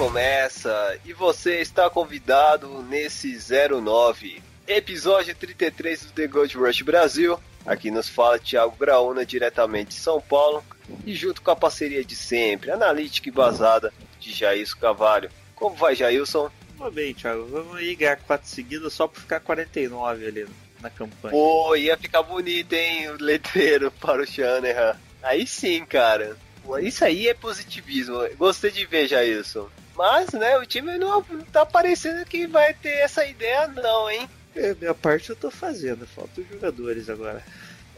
Recomeça e você está convidado nesse 09, episódio 33 do The Gold Rush Brasil. Aqui nos fala Thiago Graúna, diretamente de São Paulo, e junto com a parceria de sempre, analítica e basada de Jailson Cavalho. Como vai, Jailson? Tudo bem, Thiago. Vamos aí ganhar 4 seguidas só por ficar 49 ali na campanha. Pô, ia ficar bonito, hein, o letreiro para o Shanahan. Aí sim, cara. Isso aí é positivismo. Gostei de ver, Jailson. Mas, né, o time não tá parecendo que vai ter essa ideia, não, hein? É, minha parte eu tô fazendo, falta os jogadores agora.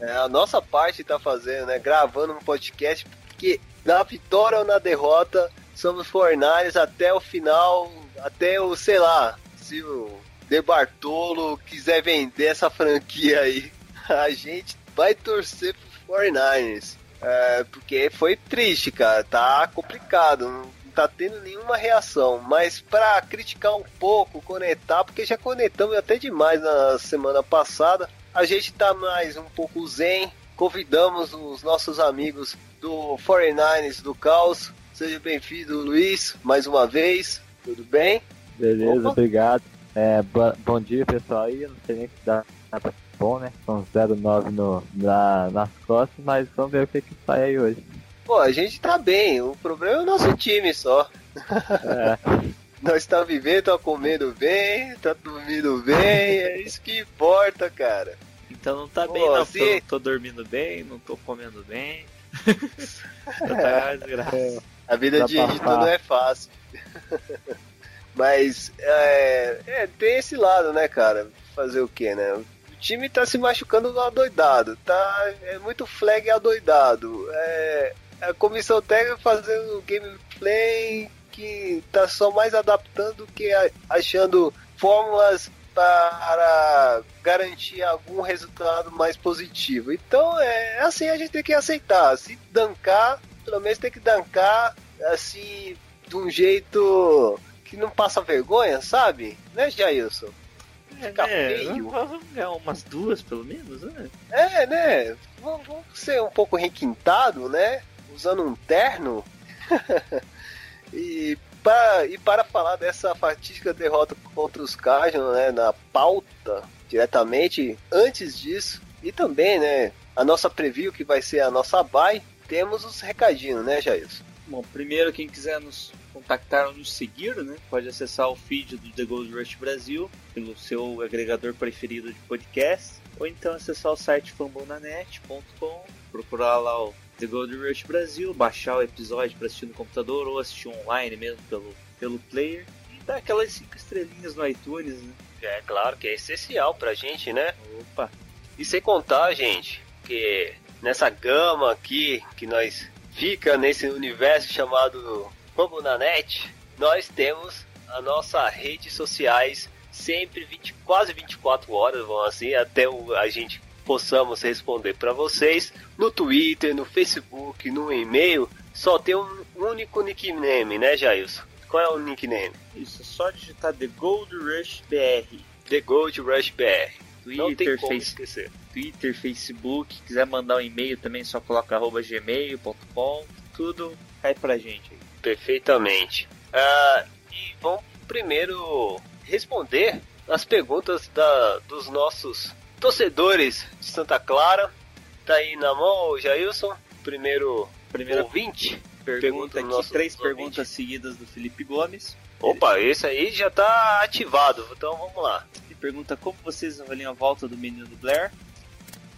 É, a nossa parte tá fazendo, né? Gravando um podcast, porque na vitória ou na derrota, somos fornares até o final, até o, sei lá, se o De Bartolo quiser vender essa franquia aí, a gente vai torcer pro 49ers. É, porque foi triste, cara, tá complicado, não tá tendo nenhuma reação, mas pra criticar um pouco, conectar, porque já conectamos até demais na semana passada, a gente tá mais um pouco zen, convidamos os nossos amigos do 49ers do Caos, seja bem-vindo Luiz, mais uma vez, tudo bem? Beleza, Opa. obrigado. É, bo- bom dia, pessoal. Aí eu não sei nem se dá, dá pra bom, né? São 09 no, na, nas costas, mas vamos ver o que que sai aí hoje. Pô, a gente tá bem, o problema é o nosso time só. É, Nós tá vivendo, tá comendo bem, tá dormindo bem, é isso que importa, cara. Então não tá Pô, bem, não. se- Tô, tô dormindo bem, não tô comendo bem. tá desgraça. A vida Dá de falar. não é fácil. Mas é, é, tem esse lado, né, cara? Fazer o que, né? O time tá se machucando adoidado, tá? É muito flag adoidado. É, a comissão técnica fazendo gameplay que tá só mais adaptando do que achando fórmulas para garantir algum resultado mais positivo. Então é assim a gente tem que aceitar. Se dancar, pelo menos tem que dancar assim de um jeito que não passa vergonha, sabe? Né, Jailson? Fica É, feio. vamos ganhar umas duas pelo menos, né? É, né? Vamos ser um pouco requintado, né? Usando um terno. e, para, e para falar dessa fatídica derrota contra os Cardinals, né? Na pauta, diretamente, antes disso, e também, né? A nossa preview, que vai ser a nossa bye, temos os recadinhos, né, Jailson? Bom, primeiro quem quiser nos contactar ou nos seguir, né? Pode acessar o feed do The Gold Rush Brasil pelo seu agregador preferido de podcast, ou então acessar o site fambonanet.com, procurar lá o The Gold Rush Brasil, baixar o episódio para assistir no computador ou assistir online mesmo pelo, pelo player e dar aquelas cinco estrelinhas no iTunes, né? É claro que é essencial pra gente, né? Opa! E sem contar, gente, que nessa gama aqui que nós fica nesse universo chamado Fambonanet, nós temos a nossa redes sociais sempre 20, quase 24 horas, vamos assim, até o- a gente possamos responder para vocês no Twitter, no Facebook, no e-mail, só tem um único nickname, né, Jailson? Qual é o nickname? Isso, é só digitar The Gold Rush BR. The Gold Rush BR. Não tem Twitter, como Face- esquecer. Twitter, Facebook, quiser mandar um e-mail também, só coloca arroba gmail.com, tudo cai pra gente. Perfeitamente. Ah, e vamos primeiro responder as perguntas da, dos nossos torcedores de Santa Clara. Tá aí na mão o Jailson, primeiro Primeira ouvinte. pergunta pergunta aqui, nossos três perguntas seguidas do Felipe Gomes. Opa, esse aí já tá ativado, então vamos lá. Ele pergunta como vocês avaliam a volta do menino Blair.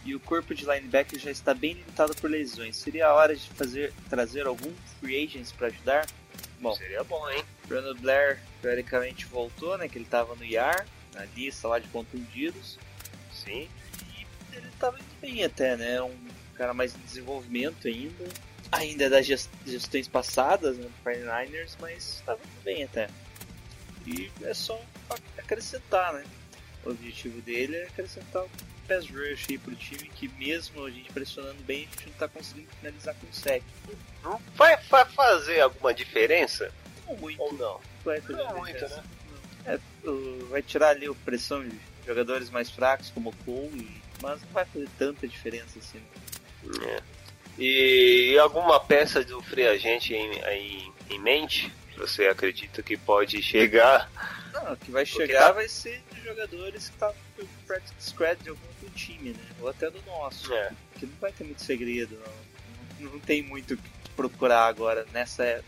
E o corpo de linebacker já está bem limitado por lesões. Seria a hora de fazer trazer algum free agents para ajudar? Bom, Seria bom, hein? Brandon Blair teoricamente voltou, né? Que ele tava no IAR, na lista lá de contundidos. Sim. E ele tava indo bem até, né? Um cara mais em desenvolvimento ainda. Ainda das gest- gestões passadas, né? Do 49ers, mas tava indo bem até. E é só acrescentar, né? O objetivo dele é acrescentar o pass rush aí pro time que mesmo a gente pressionando bem, a gente não tá conseguindo finalizar com sec. Vai, vai fazer alguma diferença? Não muito. Ou não? Vai fazer Não muito, né? É, o- vai tirar ali a pressão de jogadores mais fracos como o Cole, e- mas não vai fazer tanta diferença assim. né? É. E alguma peça do free agente em, aí em mente? Você acredita que pode chegar? Não, o que vai chegar tá- vai ser de jogadores que tá no practice squad de algum outro time, né? Ou até do nosso. É. Que não vai ter muito segredo, não. Não tem muito o que procurar agora nessa,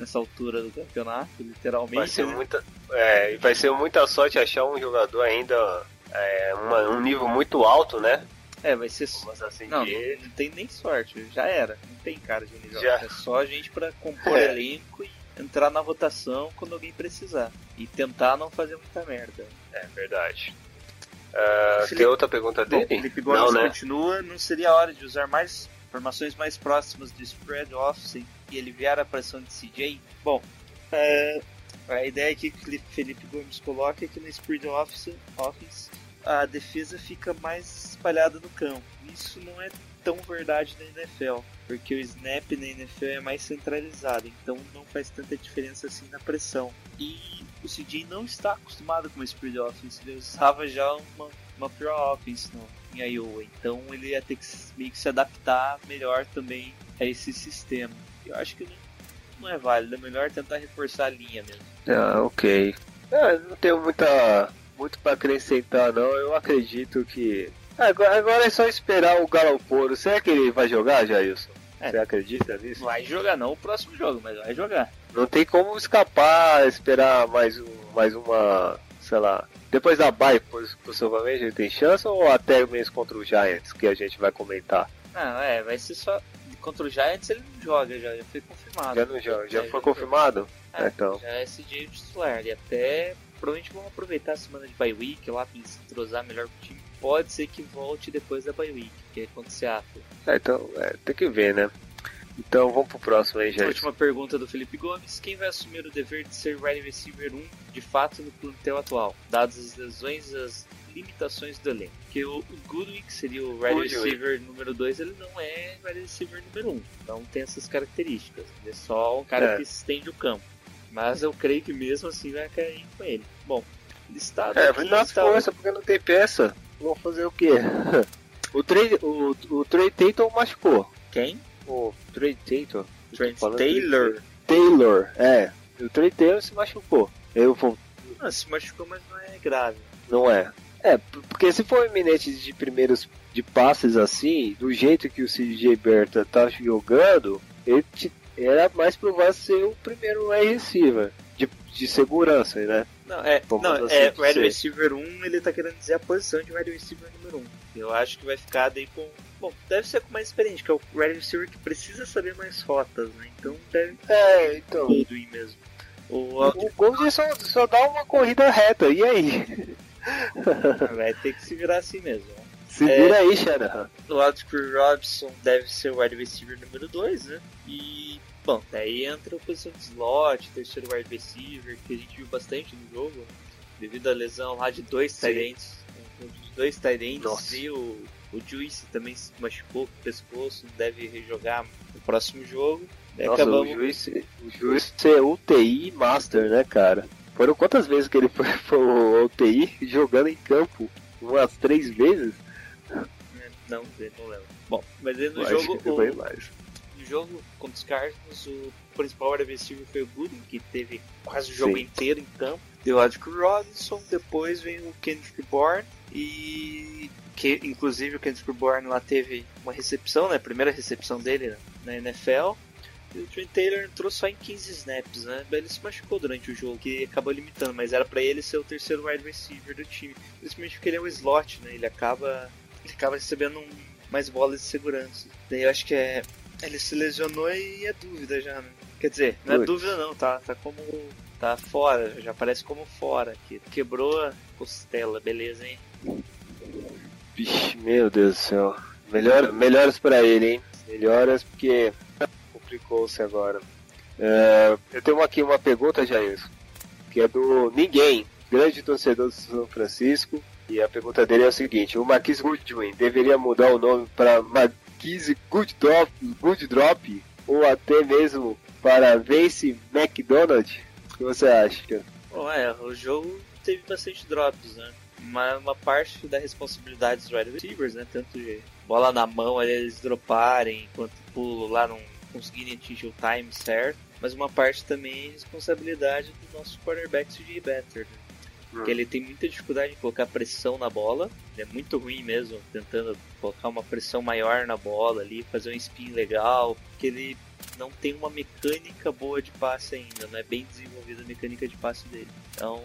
nessa altura do campeonato, literalmente. Vai ser né? muita, é, vai ser muita sorte achar um jogador ainda é, uma- um nível muito alto, né? É, vai ser. Assim Não, dizer. não, não tem nem sorte, já era. Não tem cara de nível Já. alto. É só a gente pra compor É. elenco e entrar na rotação quando alguém precisar. E tentar não fazer muita merda. É verdade. Ah, Felipe- tem outra pergunta Bom, dele? Felipe Gomes Não, né? continua, não seria a hora de usar mais formações mais próximas do spread office e aliviar a pressão de CJ? Bom, é, a ideia que Felipe Gomes coloca é que no spread office, offense a defesa fica mais espalhada no campo. Isso não é tão verdade na NFL, porque o snap na NFL é mais centralizado, então não faz tanta diferença assim na pressão. E o CJ não está acostumado com o spread offense, ele usava já uma, uma pure offense no, em então ele ia ter que meio que se adaptar melhor também a esse sistema. Eu acho que não, não é válido, é melhor tentar reforçar a linha mesmo. Ah, ok. Ah, não tenho muita, muito para acrescentar, não. Eu acredito que. Agora, agora é só esperar o Galoporo. Será que ele vai jogar, Jailson? É. Você acredita nisso? Vai jogar não o próximo jogo, mas vai jogar. Não tem como escapar, esperar mais, um, mais uma. Sei lá. Depois da bye, possivelmente ele tem chance, ou até mesmo contra o Giants, que a gente vai comentar. Não, é, vai ser só. Contra o Giants ele não joga, já, já foi confirmado. Já não joga? Já É, foi confirmado? É, Então. Já é CJ titular. E até provavelmente vão aproveitar a semana de bye week lá pra se entrosar melhor com o time. Pode ser que volte depois da bye week, que é contra o Seattle. É, então, é, tem que ver, né? Então vamos pro próximo aí, Jailson. Última pergunta do Felipe Gomes: quem vai assumir o dever de ser wide receiver 1 de fato no plantel atual, dadas as lesões e as limitações do elenco? Porque o Goodwin, que seria o wide receiver número 2, ele não é wide receiver número 1. Um, então tem essas características. Ele é só um cara É. que estende o campo. Mas eu creio que mesmo assim vai cair com ele. Bom, listado. É, aqui, nas listado- forças, porque não tem peça. Vão fazer o quê? O Trey, o, o Trey Tatum machucou. Quem? O Trey. Trent falando Taylor. Taylor, é. O Trey Taylor se machucou. Eu vou. Ah, se machucou, mas não é grave. Não é. É, porque se for eminente de primeiros de passes assim, do jeito que o CJ Berta tá jogando, ele te- era mais provável ser o primeiro wide receiver de, de segurança, né? Não, é, não, assim é dizer. wide receiver 1, ele tá querendo dizer a posição de wide receiver número 1. Eu acho que vai ficar daí com. Bom, deve ser com mais experiente, que é o wide receiver que precisa saber mais rotas, né? Então deve É, então. tudo aí mesmo. O O Gold só, só dá uma corrida reta, e aí? vai ter que se virar assim mesmo. né? Se É. vira aí, Shanahan. De Chris Robson deve ser o wide receiver número 2, né? E, bom, daí entra a posição de slot, terceiro wide receiver, que a gente viu bastante no jogo, né? devido à lesão lá de dois Sim. Tyrants. Dois Tyrants e o, o Juice também se machucou com o pescoço, deve rejogar no próximo jogo. Nossa, acabamos. o juiz, o juiz é UTI Master, né, cara? Foram quantas vezes que ele foi pro UTI jogando em campo? Umas três vezes? Não, não lembro. Bom, mas aí no jogo. o-. No jogo contra os Cardinals, o principal wide receiver foi o Gooden, que teve quase o jogo Sim. inteiro em campo. Com o Robinson, depois vem o Kendrick Bourne e que inclusive o Kendrick Bourne lá teve uma recepção, né, a primeira recepção dele na NFL. E o Trent Taylor entrou só em 15 snaps, né? Ele se machucou durante o jogo, que acabou limitando, mas era pra ele ser o terceiro wide receiver do time. Principalmente porque ele é o slot, né? Ele acaba, ele acaba recebendo um- mais bolas de segurança. Daí eu acho que é ele se lesionou e é dúvida já, né? Quer dizer, não é Putz. dúvida não, tá, tá como. Tá fora, já aparece como fora aqui. Quebrou a costela, beleza, hein? Vixe, meu Deus do céu. Melhor, melhoras pra ele, hein? Melhoras porque complicou-se agora. É, eu tenho aqui uma pergunta, Jair. que é do Ninguém, grande torcedor do São Francisco. E a pergunta dele é o seguinte: o Marquis Goodwin deveria mudar o nome para Marquis Gooddrop, Gooddrop ou até mesmo para Vince McDonald? O que você acha? cara? Bom, é, o jogo teve bastante drops, né? Uma, uma parte da responsabilidade dos wide receivers, né? Tanto de bola na mão, ali, eles droparem, enquanto pulo lá não conseguirem atingir o time certo. Mas uma parte também é responsabilidade do nosso quarterback CJ Better, né? Porque ele tem muita dificuldade em colocar pressão na bola. Ele é muito ruim mesmo, tentando colocar uma pressão maior na bola ali, fazer um spin legal. Porque ele não tem uma mecânica boa de passe ainda, não é bem desenvolvida a mecânica de passe dele. Então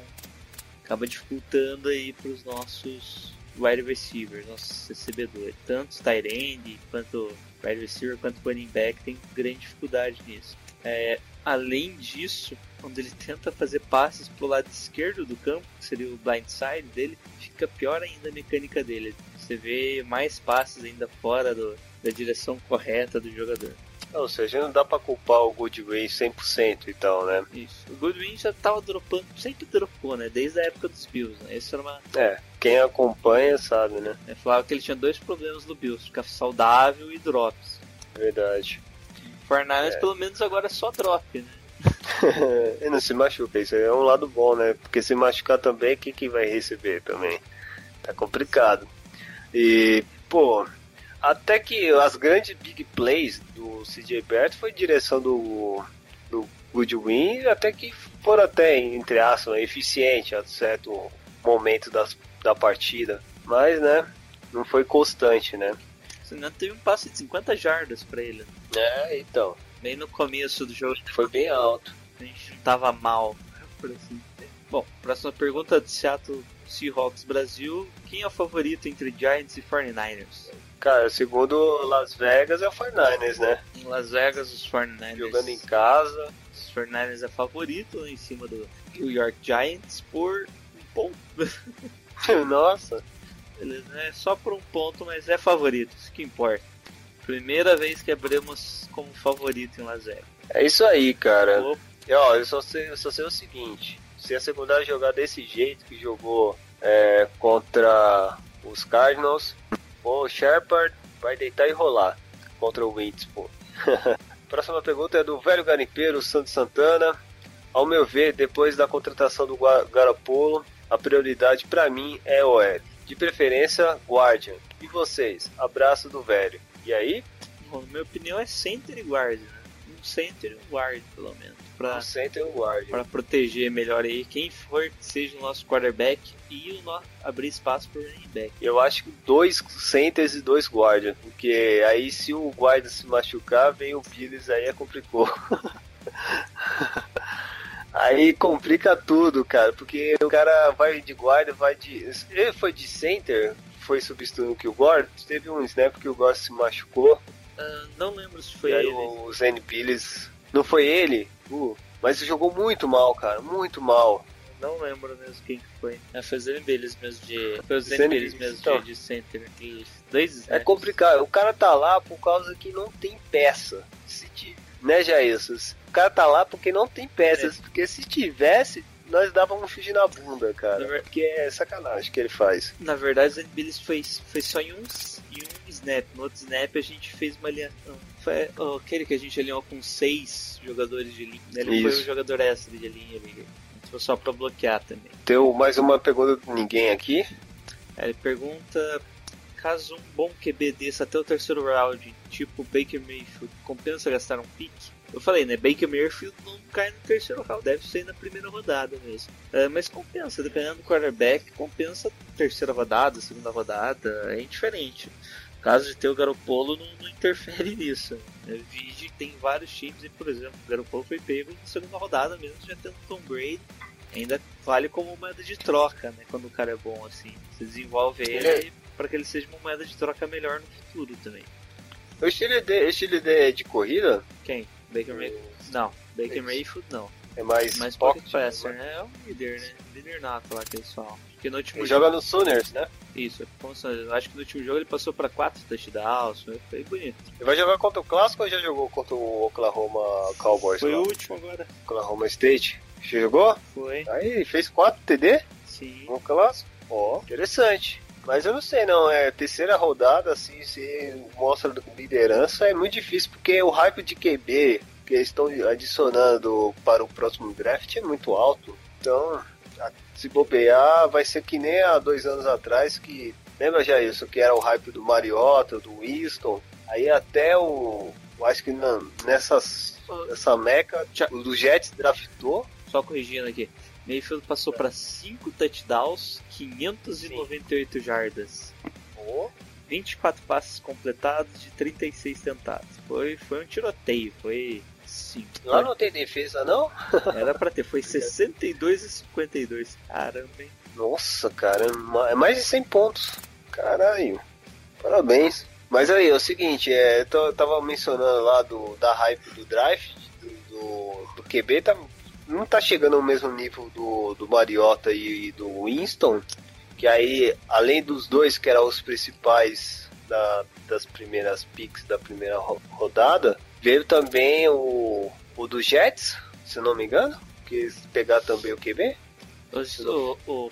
acaba dificultando aí para os nossos wide receivers, nossos recebedores. Tanto end, quanto wide receiver, quanto running back tem grande dificuldade nisso. É, além disso, quando ele tenta fazer passes pro lado esquerdo do campo, que seria o blind side dele, fica pior ainda a mecânica dele. Você vê mais passes ainda fora do, da direção correta do jogador. Ou seja, não dá pra culpar o Goodwin 100% e tal, né? Isso. O Goodwin já tava dropando, sempre dropou, né? Desde a época dos Bills, né? Isso era uma. É, quem acompanha sabe, né? É, falava que ele tinha dois problemas no Bills: ficar saudável e drops. Verdade. O Fortnite, pelo menos, agora é só drop, né? Ele não se machuca, isso é um lado bom, né? Porque se machucar também, quem que vai receber também? Tá complicado. E, pô, até que as grandes big plays do CJ Bert foi em direção do, do Goodwin, até que foram até, entre aspas, eficiente a certo momento das, da partida. Mas, né, não foi constante, né? Você não teve um passe de 50 jardas pra ele. É, então, Bem no começo do jogo, foi bem alto. a gente não tava mal, por assim. Bom, próxima pergunta de Seattle Seahawks Brasil. Quem é o favorito entre Giants e 49ers? Cara, segundo Las Vegas é o 49ers, né? Em Las Vegas, os 49ers. Jogando em casa. Os 49ers é favorito em cima do New York Giants por um ponto. Nossa, Beleza, é só por um ponto, mas é favorito, isso que importa. Primeira vez que abrimos como favorito em Las Vegas. é isso aí, cara. Opa, E, ó, eu só sei, eu só sei o seguinte: se a secundária jogar desse jeito que jogou é, contra os Cardinals, o Shepard vai deitar e rolar contra o pô. Próxima pergunta é do velho garimpeiro Santos Santana. Ao meu ver, depois da contratação do Garoppolo, a prioridade pra mim é OL. De preferência, Guardian. E vocês? Abraço do velho. E aí? bom, minha opinião é center e guard, né? Um center e um guard, pelo menos. Guardian. pra proteger melhor aí quem for que seja o nosso quarterback e o no- abrir espaço pro running back. Eu acho que dois centers e dois guardians, porque aí se o guarda se machucar, vem o Pires aí é complicou. aí complica tudo, cara, porque o cara vai de guarda, vai de. Ele foi de center, foi substituindo que o Gord, teve um snap que o Gord se machucou, Ah, não lembro se foi e aí ele. o Zen Pires. Não foi ele? Uh, mas jogou muito mal, cara, muito mal. Não lembro mesmo quem que foi. É, foi o Zen Billis mesmo de. Foi o Billis, mesmo então. de, de center. De dois É complicado. O cara tá lá por causa que não tem peça. Se ti- Né, Jailson? O cara tá lá porque não tem peças. Porque se tivesse, nós dávamos um chute na bunda, Na cara. ver- Porque é sacanagem que ele faz. Na verdade, o Zen Billis foi, foi só em um, em um snap. No outro snap a gente fez uma alinhação. Foi oh, aquele que a gente alinhou com seis jogadores de linha. Ele foi Isso. o jogador extra de linha ali. Foi só pra bloquear também. Tem mais uma pergunta de ninguém aqui. Aí ele pergunta: caso um bom QB desse até o terceiro round, tipo Baker Mayfield, compensa gastar um pick? Eu falei, né? Baker Mayfield não cai no terceiro round, deve ser na primeira rodada mesmo. É, mas compensa, dependendo do quarterback, compensa terceira rodada, segunda rodada, é indiferente. Caso de ter o Garoppolo, não, não interfere nisso. Eu vi que tem vários times, e por exemplo, o Garoppolo foi pego na segunda rodada mesmo, já tendo Tom Brady. Ainda vale como moeda de troca, né? Quando o cara é bom assim. Você desenvolve ele Ele para que ele seja uma moeda de troca melhor no futuro também. O estilo de, estilo de, de corrida Quem? Baker Mayfield? Não, Baker Mayfield não. É mais Mas pocket, Pocket Passer, né? É um líder, né? Líder nato lá que eles falam. Porque no último Ele jogo. joga no Sooners, né? Isso, é acho que no último jogo ele passou pra 4 touchdowns. Foi, bonito. Ele vai jogar contra o Clássico ou já jogou contra o Oklahoma Cowboys? Foi lá? o último agora. Oklahoma State. Você jogou? Foi, Aí, fez 4 TD sim. no clássico. Ó, interessante. Mas eu não sei não, é terceira rodada, assim, se mostra liderança, é muito difícil, porque o hype de QB que eles estão adicionando para o próximo draft é muito alto. Então, se bobear, vai ser que nem há dois anos atrás, que lembra já isso, que era o hype do Mariota, do Winston, aí até o. Eu acho que na, nessas, nessa meca, o do Jets draftou. Só corrigindo aqui. Mayfield passou para 5 touchdowns, 598 jardas. Ó, 24 passes completados de 36 tentados. Foi, foi um tiroteio, foi sim. Lá não tem defesa, não? Era pra ter, foi 62 e 52. Caramba, hein? Nossa, cara, é ma- mais de 100 pontos. Caralho. Parabéns. Mas aí, é o seguinte, é, eu tava mencionando lá do, da hype do drive, do, do, do QB, tá, não tá chegando ao mesmo nível do, do Mariota e, do Winston, que aí, além dos dois que eram os principais da- das primeiras picks da primeira ro- rodada, veio também o, o do Jets, se não me engano, que pegar também o QB. O, o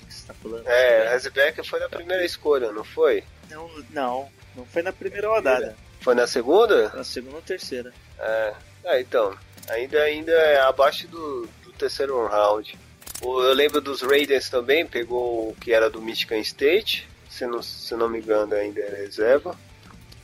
que você tá falando? É, Hasbeck foi na primeira escolha, não foi? Não, não, não foi na primeira rodada. Foi na segunda? Na segunda ou terceira. É. É, então. Ainda, ainda é abaixo do, do terceiro round. Eu lembro dos Raiders também, pegou o que era do Michigan State. Se não, se não me engano, ainda é reserva.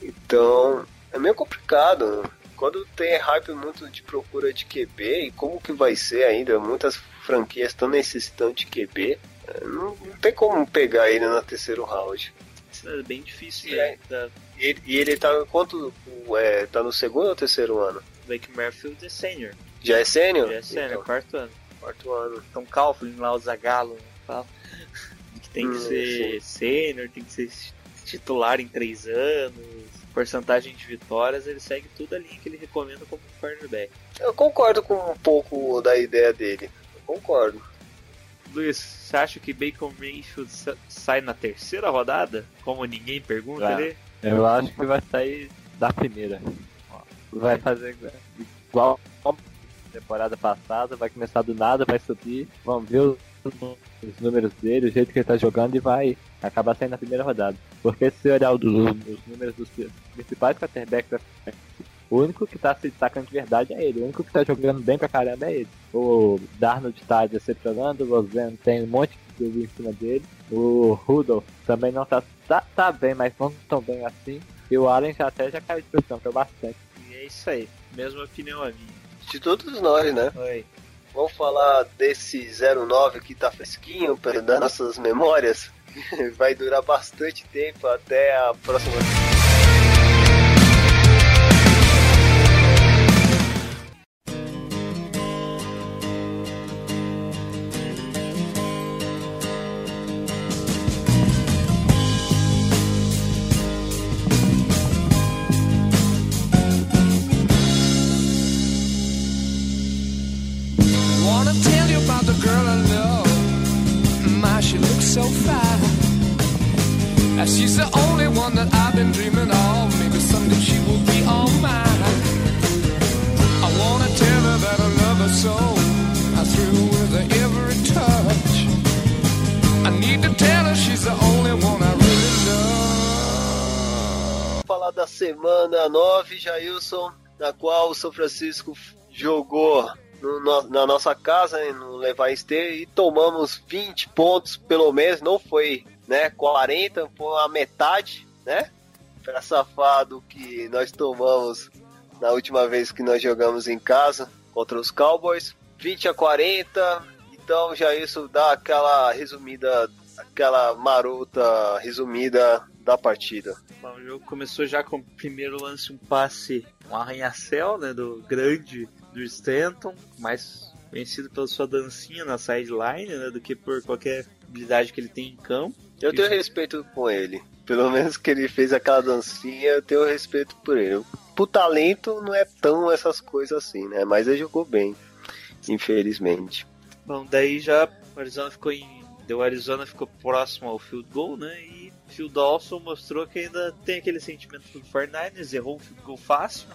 Então, é meio complicado. Quando tem hype muito de procura de QB, e como que vai ser ainda? Muitas franquias estão necessitando de QB. é, Não, não tem como pegar ele no terceiro round. Isso é bem difícil, E né? Da E ele, e ele tá quanto? É, tá no segundo ou terceiro ano? Blake Merfield é sênior. Já é sênior? Já é sênior, Então, quarto ano. Quarto ano. Então Calvin lá, o Zagalo, né, fala que tem que Hum, ser sênior, tem que ser titular em três anos, porcentagem de vitórias, ele segue tudo a linha que ele recomenda como cornerback. Eu concordo com um pouco da ideia dele. Eu concordo. Luiz, você acha que Bacon Mayfield sa- sai na terceira rodada? Como ninguém pergunta Vai. ali? Eu acho que vai sair da primeira. Vai fazer igual temporada passada, vai começar do nada, vai subir, vamos ver os, os números dele, o jeito que ele tá jogando e vai acabar saindo na primeira rodada. Porque se olhar os, os números dos principais quarterbacks, o único que tá se destacando de verdade é ele, o único que tá jogando bem pra caramba é ele. O Darnold tá decepcionando, o Rosen tem um monte de dúvida em cima dele. O Rudolph também não tá, tá, tá bem, mas não tão bem assim. E o Allen já até já caiu de produção, que é bastante. E é isso aí, mesma opinião a minha. De todos nós, né? Vamos falar desse 09 que tá fresquinho para dar nossas memórias. Vai durar bastante tempo até a próxima. Jailson, na qual o São Francisco jogou no- na nossa casa, no Levi State, e tomamos 20 pontos, pelo menos, não foi né, 40, foi a metade, né? Pra safado que nós tomamos na última vez que nós jogamos em casa contra os Cowboys. 20 a 40, então já isso dá aquela resumida, aquela marota resumida da partida. Bom, o jogo começou já com o primeiro lance, um passe, um arranha-céu, né, do grande do Stanton, mais conhecido pela sua dancinha na sideline, né, do que por qualquer habilidade que ele tem em campo. Eu tenho respeito com ele. Pelo menos que ele fez aquela dancinha, eu tenho respeito por ele. Por talento não é tão essas coisas assim, né? Mas ele jogou bem, infelizmente. Bom, daí já o Arizona ficou em. O Arizona ficou próximo ao field goal, né? E Phil Dawson mostrou que ainda tem aquele sentimento do 49ers, errou um field goal fácil.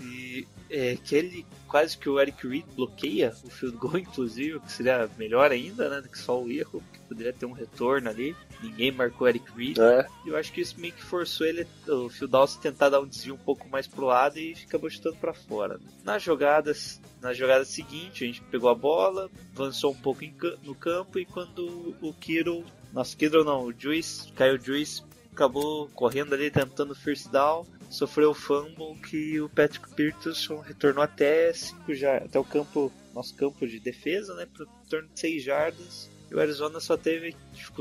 E é, que ele quase que o Eric Reed bloqueia o field goal, inclusive, que seria melhor ainda, né? Do que só o erro, que poderia ter um retorno ali. Ninguém marcou o Eric Reed. É. E eu acho que isso meio que forçou ele, o Phil Dawson, tentar dar um desvio um pouco mais pro lado e acabou chutando pra fora. Nas jogadas, na jogada seguinte, a gente pegou a bola, avançou um pouco em no campo e quando o Kiro, nossa, Kiro não, o Juice, caiu o Juice, acabou correndo ali tentando first down, sofreu o fumble que o Patrick Peterson retornou até cinco já até o campo, nosso campo de defesa, né, para torno de 6 jardas. E o Arizona só teve,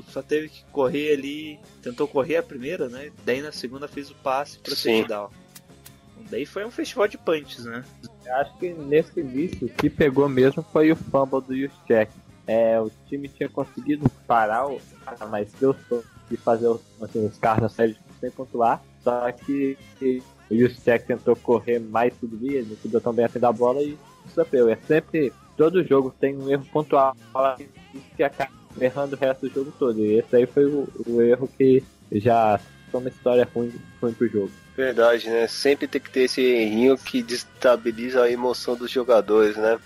só teve que correr ali, tentou correr a primeira, né? Daí na segunda fez o passe para touchdown. Daí foi um festival de punches, né? Eu acho que nesse início o que pegou mesmo foi o fumble do Juszczyk. É, o time tinha conseguido parar, o, mas deu sorte de fazer os, assim, os Cardinals saírem sem pontuar. Só que o Juszczyk tentou correr mais que devia, não cuidou tão bem assim da bola e sofreu. É sempre, todo jogo tem um erro pontual que acaba errando o resto do jogo todo. E esse aí foi o, o erro que já foi uma história ruim, ruim pro jogo. Verdade, né? Sempre tem que ter esse errinho que destabiliza a emoção dos jogadores, né?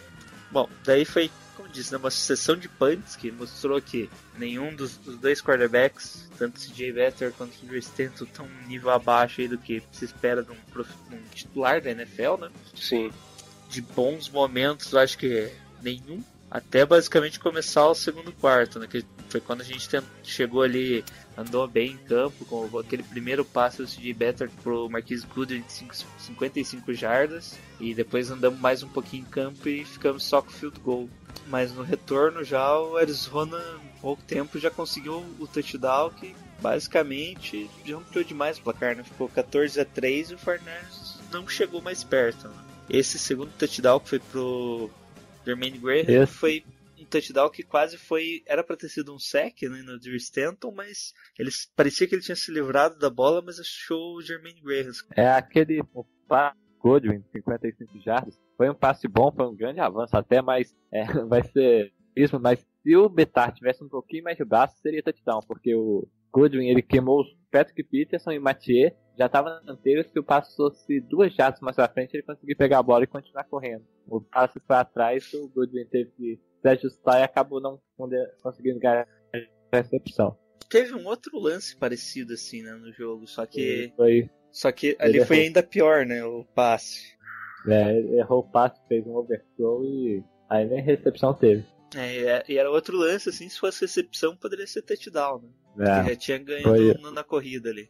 Bom, daí foi, como disse, né, uma sucessão de punts que mostrou que nenhum dos, dos dois quarterbacks, tanto CJ Better quanto o Drew Stanton, estão um nível abaixo aí do que se espera de um, prof- de um titular da NFL, né? Sim. de bons momentos, acho que nenhum. Até basicamente começar o segundo quarto, né? Que foi quando a gente chegou ali, andou bem em campo, com aquele primeiro passe do CJ Better pro Marquise Goodwin de cinco- 55 jardas. E depois andamos mais um pouquinho em campo e ficamos só com o field goal. Mas no retorno já o Arizona, em pouco tempo, já conseguiu o touchdown que basicamente já ampliou demais o placar, né? Ficou 14 a 3 e o Fernandes não chegou mais perto. Né? Esse segundo touchdown que foi pro Jermaine Graham Esse. foi um touchdown que quase foi. Era pra ter sido um sec né, no Drew Stanton, mas ele parecia que ele tinha se livrado da bola, mas achou o Jermaine Graham. É aquele o Godwin, 55 jardas. Foi um passe bom, foi um grande avanço até, mas é, vai ser isso. Mas se o Betar tivesse um pouquinho mais de braço, seria touchdown, porque o Godwin ele queimou os Patrick Peterson e o Mathieu. Já estava na anterior, se o passe fosse duas jardas mais pra frente, ele conseguiu pegar a bola e continuar correndo. O passe para trás, o Godwin teve que se ajustar e acabou não conseguindo ganhar a recepção. Teve um outro lance parecido assim né, no jogo, só que. Foi, Só que ali Ele foi errou. ainda pior, né? O passe. é, ele errou o passe, fez um overthrow e aí nem recepção teve. É, e era outro lance, assim, se fosse recepção, poderia ser touchdown, né? É. já tinha ganho foi- no- na corrida ali.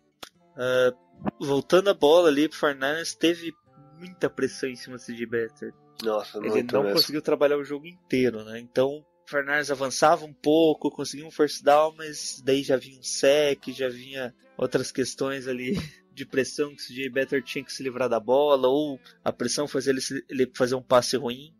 Ah, voltando a bola ali pro Fernandes, teve muita pressão em cima do CJ Better. Nossa, Ele não mesmo. conseguiu trabalhar o jogo inteiro, né? Então o Fernandes avançava um pouco, conseguia um first down, mas daí já vinha um sec, já vinha outras questões ali de pressão que o CJ Better tinha que se livrar da bola, ou a pressão fazia ele, ele fazer um passe ruim.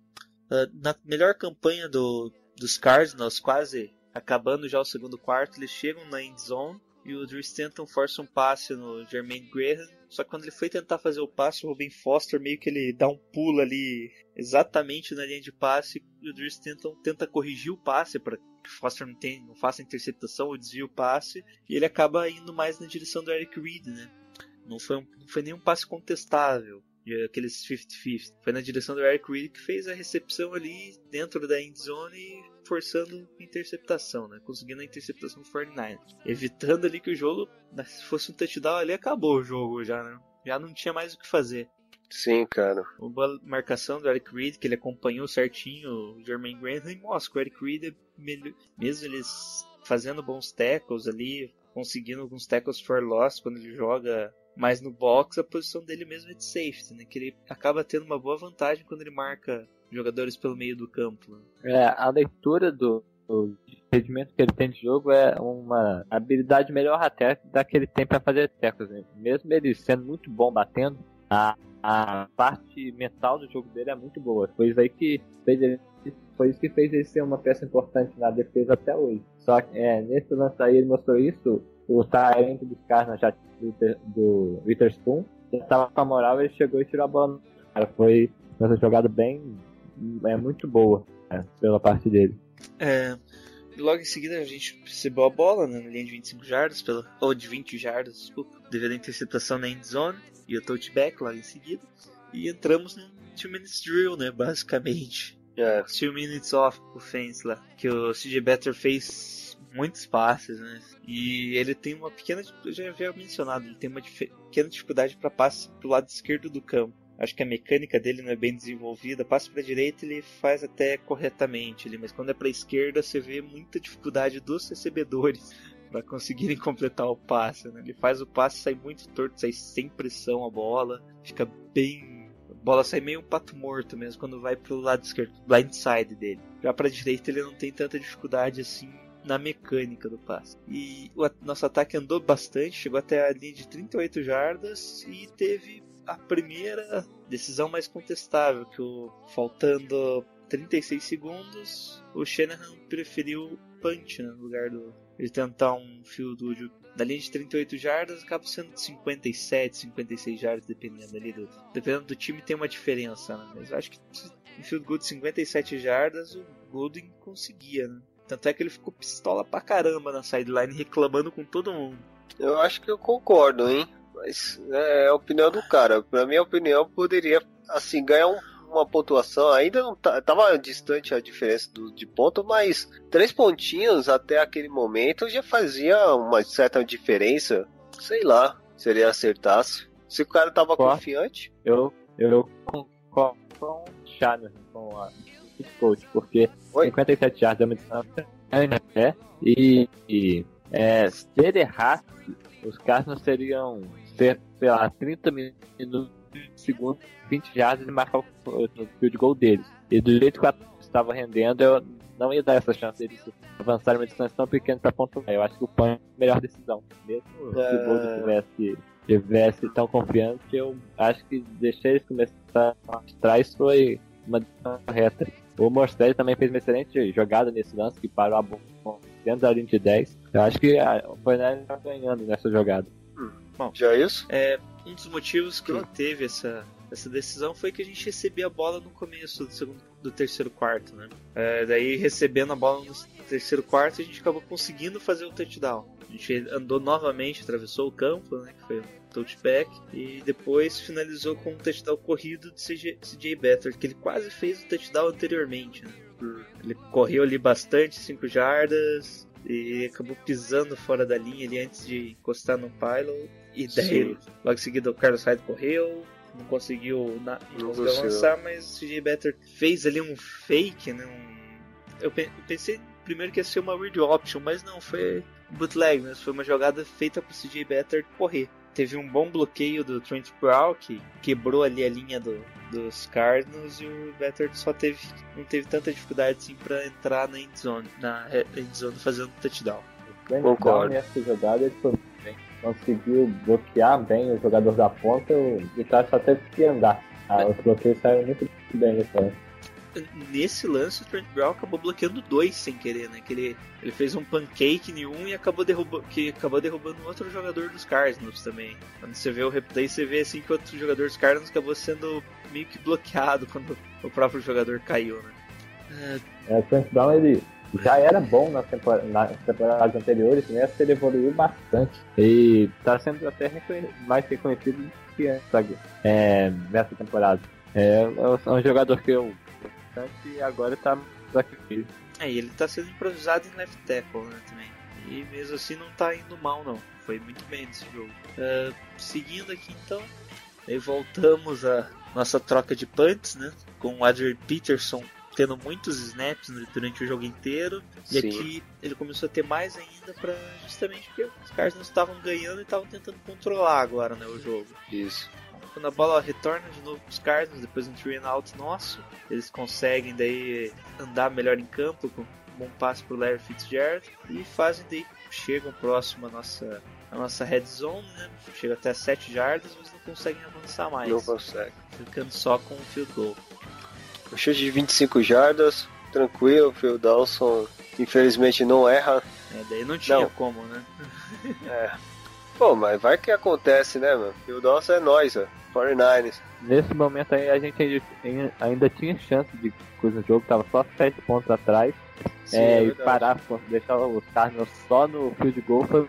Ah, na melhor campanha do, dos Cardinals, quase acabando já o segundo quarto, eles chegam na end zone e o Drew Stanton força um passe no Jermaine Graham. Só que quando ele foi tentar fazer o passe, o Robin Foster meio que ele dá um pulo ali exatamente na linha de passe e o Drew Stanton tenta corrigir o passe para que o Foster não, tenha, não faça interceptação ou desvie o passe e ele acaba indo mais na direção do Eric Reed, né? Não foi, um, não foi nenhum passe contestável. de Aqueles 50-50. Foi na direção do Eric Reed que fez a recepção ali dentro da end zone forçando a interceptação, né? Conseguindo a interceptação do 49 Evitando ali que o jogo, né, se fosse um touchdown ali, acabou o jogo já, né? Já não tinha mais o que fazer. Sim, cara. Uma marcação do Eric Reed, que ele acompanhou certinho o Jermaine Graham, e mostra que o Eric Reed, é melhor- mesmo eles fazendo bons tackles ali, conseguindo alguns tackles for loss quando ele joga mais no box, a posição dele mesmo é de safety, né? Que ele acaba tendo uma boa vantagem quando ele marca jogadores pelo meio do campo. né? É, a leitura do, do rendimento que ele tem de jogo é uma habilidade melhor até da que ele tem para fazer tackles. né? Mesmo ele sendo muito bom batendo, a, a parte mental do jogo dele é muito boa. Foi isso aí que fez ele, foi isso que fez ele ser uma peça importante na defesa até hoje. Só que é, nesse lance aí ele mostrou isso. O Tyrant dos Cardinals já do, do Witherspoon já tava com a moral ele chegou e tirou a bola. Cara, foi uma jogada bem é muito boa né, pela parte dele. É, logo em seguida a gente recebeu a bola né, na linha de 25 jardas, pela, ou de 20 jardas, desculpa, devido à interceptação na end zone e o touchback logo em seguida. E entramos num 2 minutes drill, né? Basicamente. É. Two Minutes Off Offense lá, que o CJ Better fez muitos passes, né? E ele tem uma pequena, eu já havia mencionado, ele tem uma pequena dificuldade para passe pro lado esquerdo do campo. Acho que a mecânica dele não é bem desenvolvida. Passe para direita ele faz até corretamente, ali, mas quando é para esquerda você vê muita dificuldade dos recebedores para conseguirem completar o passe. Né? Ele faz o passe sair muito torto, sai sem pressão a bola, fica bem a bola sai meio um pato morto mesmo quando vai pro lado esquerdo, blindside dele. Já pra direita ele não tem tanta dificuldade assim na mecânica do passe. E o nosso ataque andou bastante, chegou até a linha de 38 jardas e teve a primeira decisão mais contestável, que o faltando 36 segundos, o Shanahan preferiu punch né, no lugar do ele tentar um goal de- da linha de 38 jardas, acaba sendo de 57, 56 jardas, dependendo ali do. Dependendo do time tem uma diferença, né? Mas acho que um field goal de 57 jardas o Golden conseguia, né? Tanto é que ele ficou pistola pra caramba na sideline, reclamando com todo mundo. Eu acho que eu concordo, hein? Mas é a opinião do cara. Pra minha opinião, poderia, assim, ganhar um- uma pontuação. Ainda não tá, tava distante a diferença do, de ponto, mas três pontinhos até aquele momento já fazia uma certa diferença. Sei lá, se ele acertasse. Se o cara tava confiante. Eu, eu concordo com o Shanahan, com a head coach, porque Oi? 57 yards é uma distância grande, né? E, e é, se ele errasse, os Cardinals seriam, ser, sei lá, 30 minutos, segundo, 20 yards e marcar o field goal deles. E do jeito que estava rendendo, eu não ia dar essa chance deles avançarem uma distância tão pequena para pontuar. Eu acho que o PAN é a melhor decisão. Mesmo se o Gold tivesse tivesse tão confiante, eu acho que deixar eles começar atrás foi uma decisão correta. O Morstead também fez uma excelente jogada nesse lance, que parou a bomba dentro da linha de 10. Eu acho que a- o Fortnite tá ganhando nessa jogada. Já é isso? É, um dos motivos que ela teve essa, essa decisão foi que a gente recebia a bola no começo do segundo do terceiro quarto, né? É, daí recebendo a bola no terceiro quarto a gente acabou conseguindo fazer o touchdown. A gente andou novamente, atravessou o campo, né? Que foi um touchback e depois finalizou com um touchdown corrido de CJ, CJ Better, que ele quase fez o touchdown anteriormente. Né? Ele correu ali bastante, 5 jardas, e acabou pisando fora da linha ali antes de encostar no pylon. E daí, Sim. logo em seguida, o Carlos Hyde correu, não conseguiu, na, não Não conseguiu avançar, mas o CJ Better fez ali um fake, né? um- eu, pe- eu pensei primeiro que ia ser uma read option, mas não, foi bootleg, mas foi uma jogada feita pro CJ Better correr. Teve um bom bloqueio do Trent Brown, que quebrou ali a linha do, dos Cardinals, e o Better só teve, não teve tanta dificuldade assim pra entrar na endzone, na endzone fazendo touchdown. Concordo. Nessa jogada foi. Conseguiu bloquear bem o jogador da ponta, o Vitória só teve que andar. Ah, os bloqueios saíram muito bem nesse lance. Nesse lance, o Trent Brown acabou bloqueando dois sem querer, né? Que ele, ele fez um pancake em um e acabou derrubando, que acabou derrubando outro jogador dos Cardinals também. Quando você vê o replay, você vê assim que outro jogador dos Cardinals acabou sendo meio que bloqueado quando o próprio jogador caiu, né? É, o Trent Brown ele já era bom nas, tempor nas temporadas anteriores, nessa ele evoluiu bastante. E tá sendo até mais reconhecido do que antes é, nessa temporada. É, é um jogador que eu e agora tá aqui. É, e ele tá sendo improvisado em left tackle, né, também. E mesmo assim não tá indo mal, não. Foi muito bem nesse jogo. Ah, seguindo aqui, então, voltamos a nossa troca de punts, né? Com o Adrian Peterson tendo muitos snaps durante o jogo inteiro. E Sim. aqui ele começou a ter mais ainda para justamente porque os caras não estavam ganhando e estavam tentando controlar agora, né, o jogo. Isso. Quando a bola retorna de novo pros Cardinals, depois um three and out nosso, eles conseguem daí andar melhor em campo com um bom passe pro Larry Fitzgerald e fazem daí, chegam próximo à nossa, à nossa red zone, né? Chega até 7 jardas, mas não conseguem avançar mais, Não consegue. ficando só com o field goal. Um chute de 25 jardas, tranquilo, o Phil Dawson infelizmente não erra. É, daí não tinha Não. como, né? Pô, mas vai que acontece, né, mano? Phil Dawson é nós, ó. 49ers. Nesse momento aí a gente ainda, tinha chance de coisa no jogo, tava só 7 pontos atrás. Sim, é, é e parar, deixar os Cardinals só no field goal foi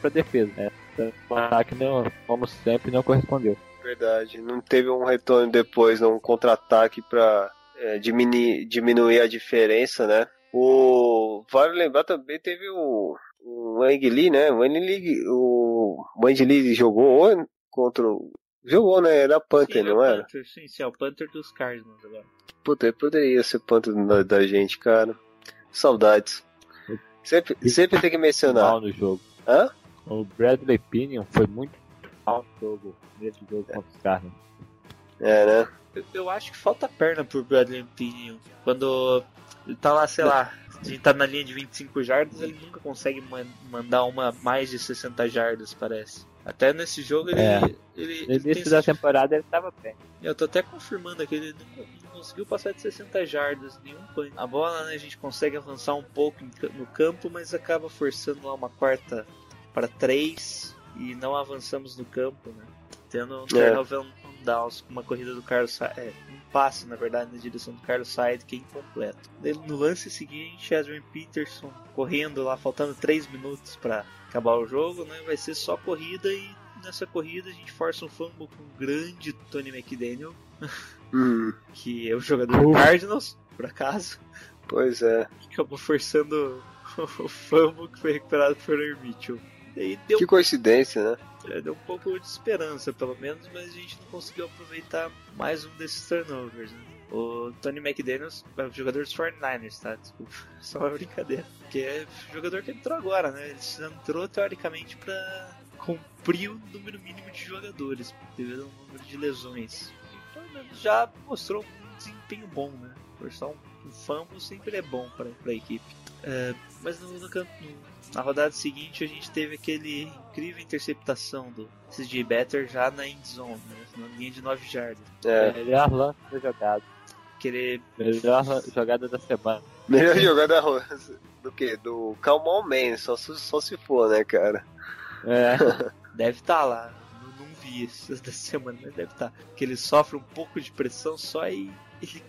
para defesa. Né? Então, O ataque, não, como sempre, não correspondeu. Verdade. Não teve um retorno depois, um contra-ataque pra é, diminuir, diminuir a diferença, né? O. Vale lembrar também teve o. O Wang Lee, né? O Wang Lee, o Wang Lee jogou contra o. Jogou, né? Era Panther, sim, não é era? Panther, sim, sim, é o Panther dos Cardinals agora. Puta, poderia ser Panther da, da gente, cara. Saudades. Sempre, sempre tem que mencionar. Mal no jogo. Hã? O Bradley Pinion foi muito no jogo, nesse jogo contra os Cardinals. É, né? Eu, eu acho que falta perna pro Bradley Pinion. Quando ele tá lá, sei lá, a gente tá na linha de 25 jardas, ele nunca consegue man- mandar uma mais de 60 jardas, parece. Até nesse jogo ele. É. ele, No início da esse- temporada ele tava bem. Eu tô até confirmando aqui, ele não, não conseguiu passar de 60 jardas, nenhum punch. A bola, né, a gente consegue avançar um pouco no campo, mas acaba forçando lá uma quarta para 3 e não avançamos no campo, né? Tendo um turnover on downs com uma corrida do Carlos Sa- é, um passe, na verdade, na direção do Carlos Said, que é incompleto. No lance seguinte, Adrian Peterson correndo lá, faltando 3 minutos para acabar o jogo, né? Vai ser só corrida e nessa corrida a gente força um fumble com o grande Tony McDaniel, Hum, que é o jogador do Cardinals, por acaso, pois é. acabou forçando o fumble que foi recuperado por Mitchell. E deu, Que coincidência, né? é, deu um pouco de esperança, pelo menos, mas a gente não conseguiu aproveitar mais um desses turnovers. Né? O Tony McDaniels é o jogador dos 49ers, tá? Desculpa, só uma brincadeira. Que é o jogador que entrou agora, né? Ele entrou teoricamente pra cumprir o número mínimo de jogadores, devido ao número de lesões. E, pelo menos já mostrou um desempenho bom, né? Forçar um, um fumble sempre é bom para a equipe. É, mas no, no, na rodada seguinte a gente teve aquele incrível interceptação do CJ Better já na end zone, né? na linha de 9 jardas. É. Melhor lance da jogada. Querer Melhor jogada da semana. Melhor jogada do que? Do Calmon Man, só, se- só se for, né, cara? É, deve estar lá. Não, não vi isso da semana, mas deve estar. Que ele sofre um pouco de pressão só e ele.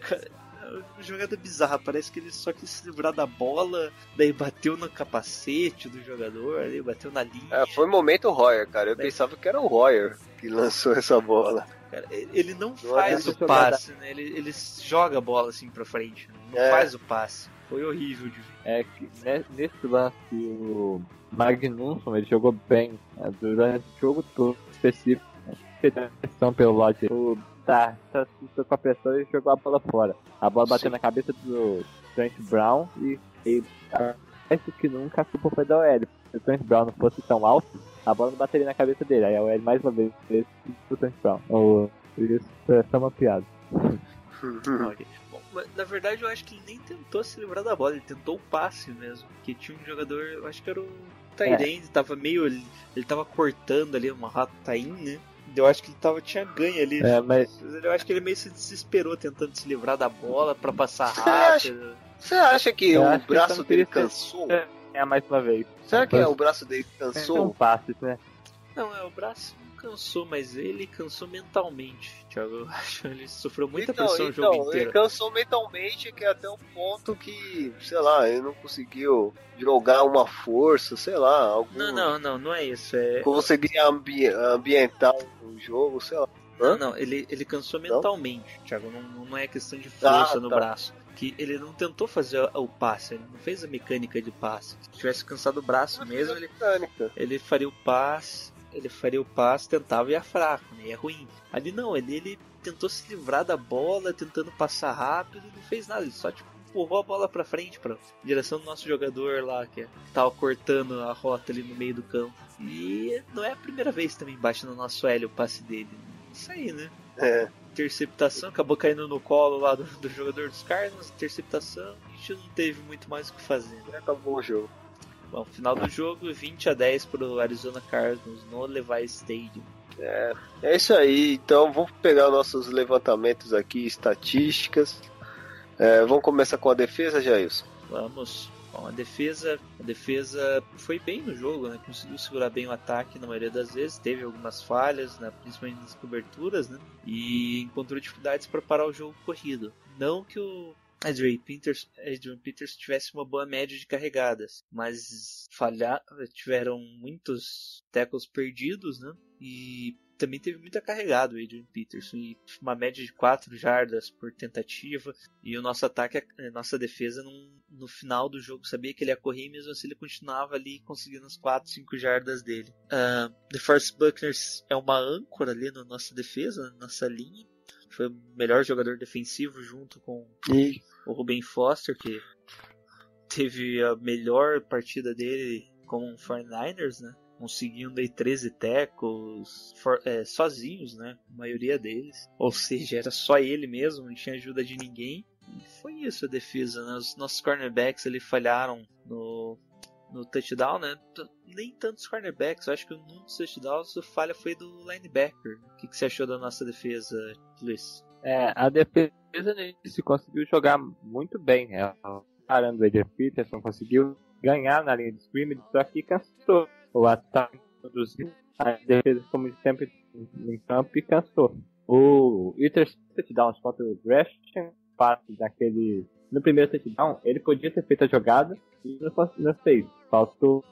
É jogada bizarra, parece que ele só quis se livrar da bola, daí bateu no capacete do jogador, aí bateu na linha. É, foi momento Royer, cara. Eu pensava que era o Royer que lançou essa bola. Cara, ele não Não faz o passe, né? Ele, ele joga a bola assim pra frente, né? não É. faz o passe. Foi horrível de ver. é que ne- nesse lance o Magnusson ele jogou bem né, durante o jogo todo específico. Né, pelo lado. O tá, tá com a pressão e jogou a bola fora. A bola bateu Sim. na cabeça do Trent Brown e, e mais do que nunca a culpa foi da OL. Se o Trent Brown não fosse tão alto, a bola não bateria na cabeça dele. Aí a OL mais uma vez fez o Trent Brown. O, isso é só uma piada. Bom, mas, na verdade eu acho que ele nem tentou se livrar da bola, ele tentou o passe mesmo. Porque tinha um jogador, eu acho que era o Tyrande, tava meio. Ele tava cortando ali uma rataim, né? Eu acho que ele tava, tinha ganho ali. É, mas Eu acho que ele meio se desesperou tentando se livrar da bola pra passar Você acha- rápido. Você acha que Eu o que braço não dele cansou? É. é mais uma vez. Será que é o braço dele que São cansou? passes, né? Não, é o braço cansou, mas ele cansou mentalmente, Thiago. Eu acho que ele sofreu muita então, pressão o então, jogo ele inteiro. cansou mentalmente que é até o ponto que, sei lá, ele não conseguiu jogar uma força, sei lá, algum... Não, não, não, não é isso. É... Conseguir ambi ambientar o jogo, sei lá. Não, não, ele, ele cansou Não? mentalmente, Thiago. Não, não é questão de força Ah, no tá. braço. Que ele não tentou fazer o passe, ele não fez a mecânica de passe. Se tivesse cansado o braço mesmo, ele, Mecânica. ele faria o passe, ele faria o passe, tentava e ia fraco, né? Ia ruim. Ali não, ele, ele tentou se livrar da bola, tentando passar rápido e não fez nada, ele só tipo empurrou a bola pra frente, pra direção do nosso jogador lá, que tava cortando a rota ali no meio do campo. E não é a primeira vez também bate no nosso L o passe dele. Isso aí, né? É. Interceptação, acabou caindo no colo lá do, do jogador dos Cardinals, interceptação, a gente não teve muito mais o que fazer. Acabou o jogo. Bom, final do jogo, 20 a 10 pro Arizona Cardinals no Levi Stadium. É isso aí, então vamos pegar nossos levantamentos aqui, estatísticas. É, vamos começar com a defesa, Jailson. Vamos. Bom, a defesa, a defesa foi bem no jogo, né? Conseguiu segurar bem o ataque na maioria das vezes. Teve algumas falhas, né? principalmente nas coberturas, né? E encontrou dificuldades para parar o jogo corrido. Não que o Adrian Peters, Adrian Peters tivesse uma boa média de carregadas, mas falhar, tiveram muitos tackles perdidos, né? E também teve muita carregada o Adrian Peterson e uma média de 4 jardas por tentativa e o nosso ataque, a nossa defesa no final do jogo sabia que ele ia correr mesmo assim ele continuava ali conseguindo as 4, 5 jardas dele. Uh, The Force Buckners é uma âncora ali na nossa defesa, na nossa linha. Foi o melhor jogador defensivo junto com E o Ruben Foster, que teve a melhor partida dele como um 49ers, né? Conseguindo aí 13 tackles for, é, sozinhos, né? A maioria deles. Ou seja, era só ele mesmo, não tinha ajuda de ninguém. E foi isso a defesa, né? Os nossos cornerbacks ali falharam no, no touchdown, né? Nem tantos cornerbacks, eu acho que um dos touchdowns a falha foi do linebacker. O que, que você achou da nossa defesa, Luiz? É, a defesa se conseguiu jogar muito bem. Ela, parando o Adrian Peterson, conseguiu ganhar na linha de scrimmage, só que cansou. O ataque produziu, a defesa, como sempre, em campo e cansou. O e o terceiro touchdown contra o Gresham, passe daquele. No primeiro touchdown, ele podia ter feito a jogada e não, não fez. Faltou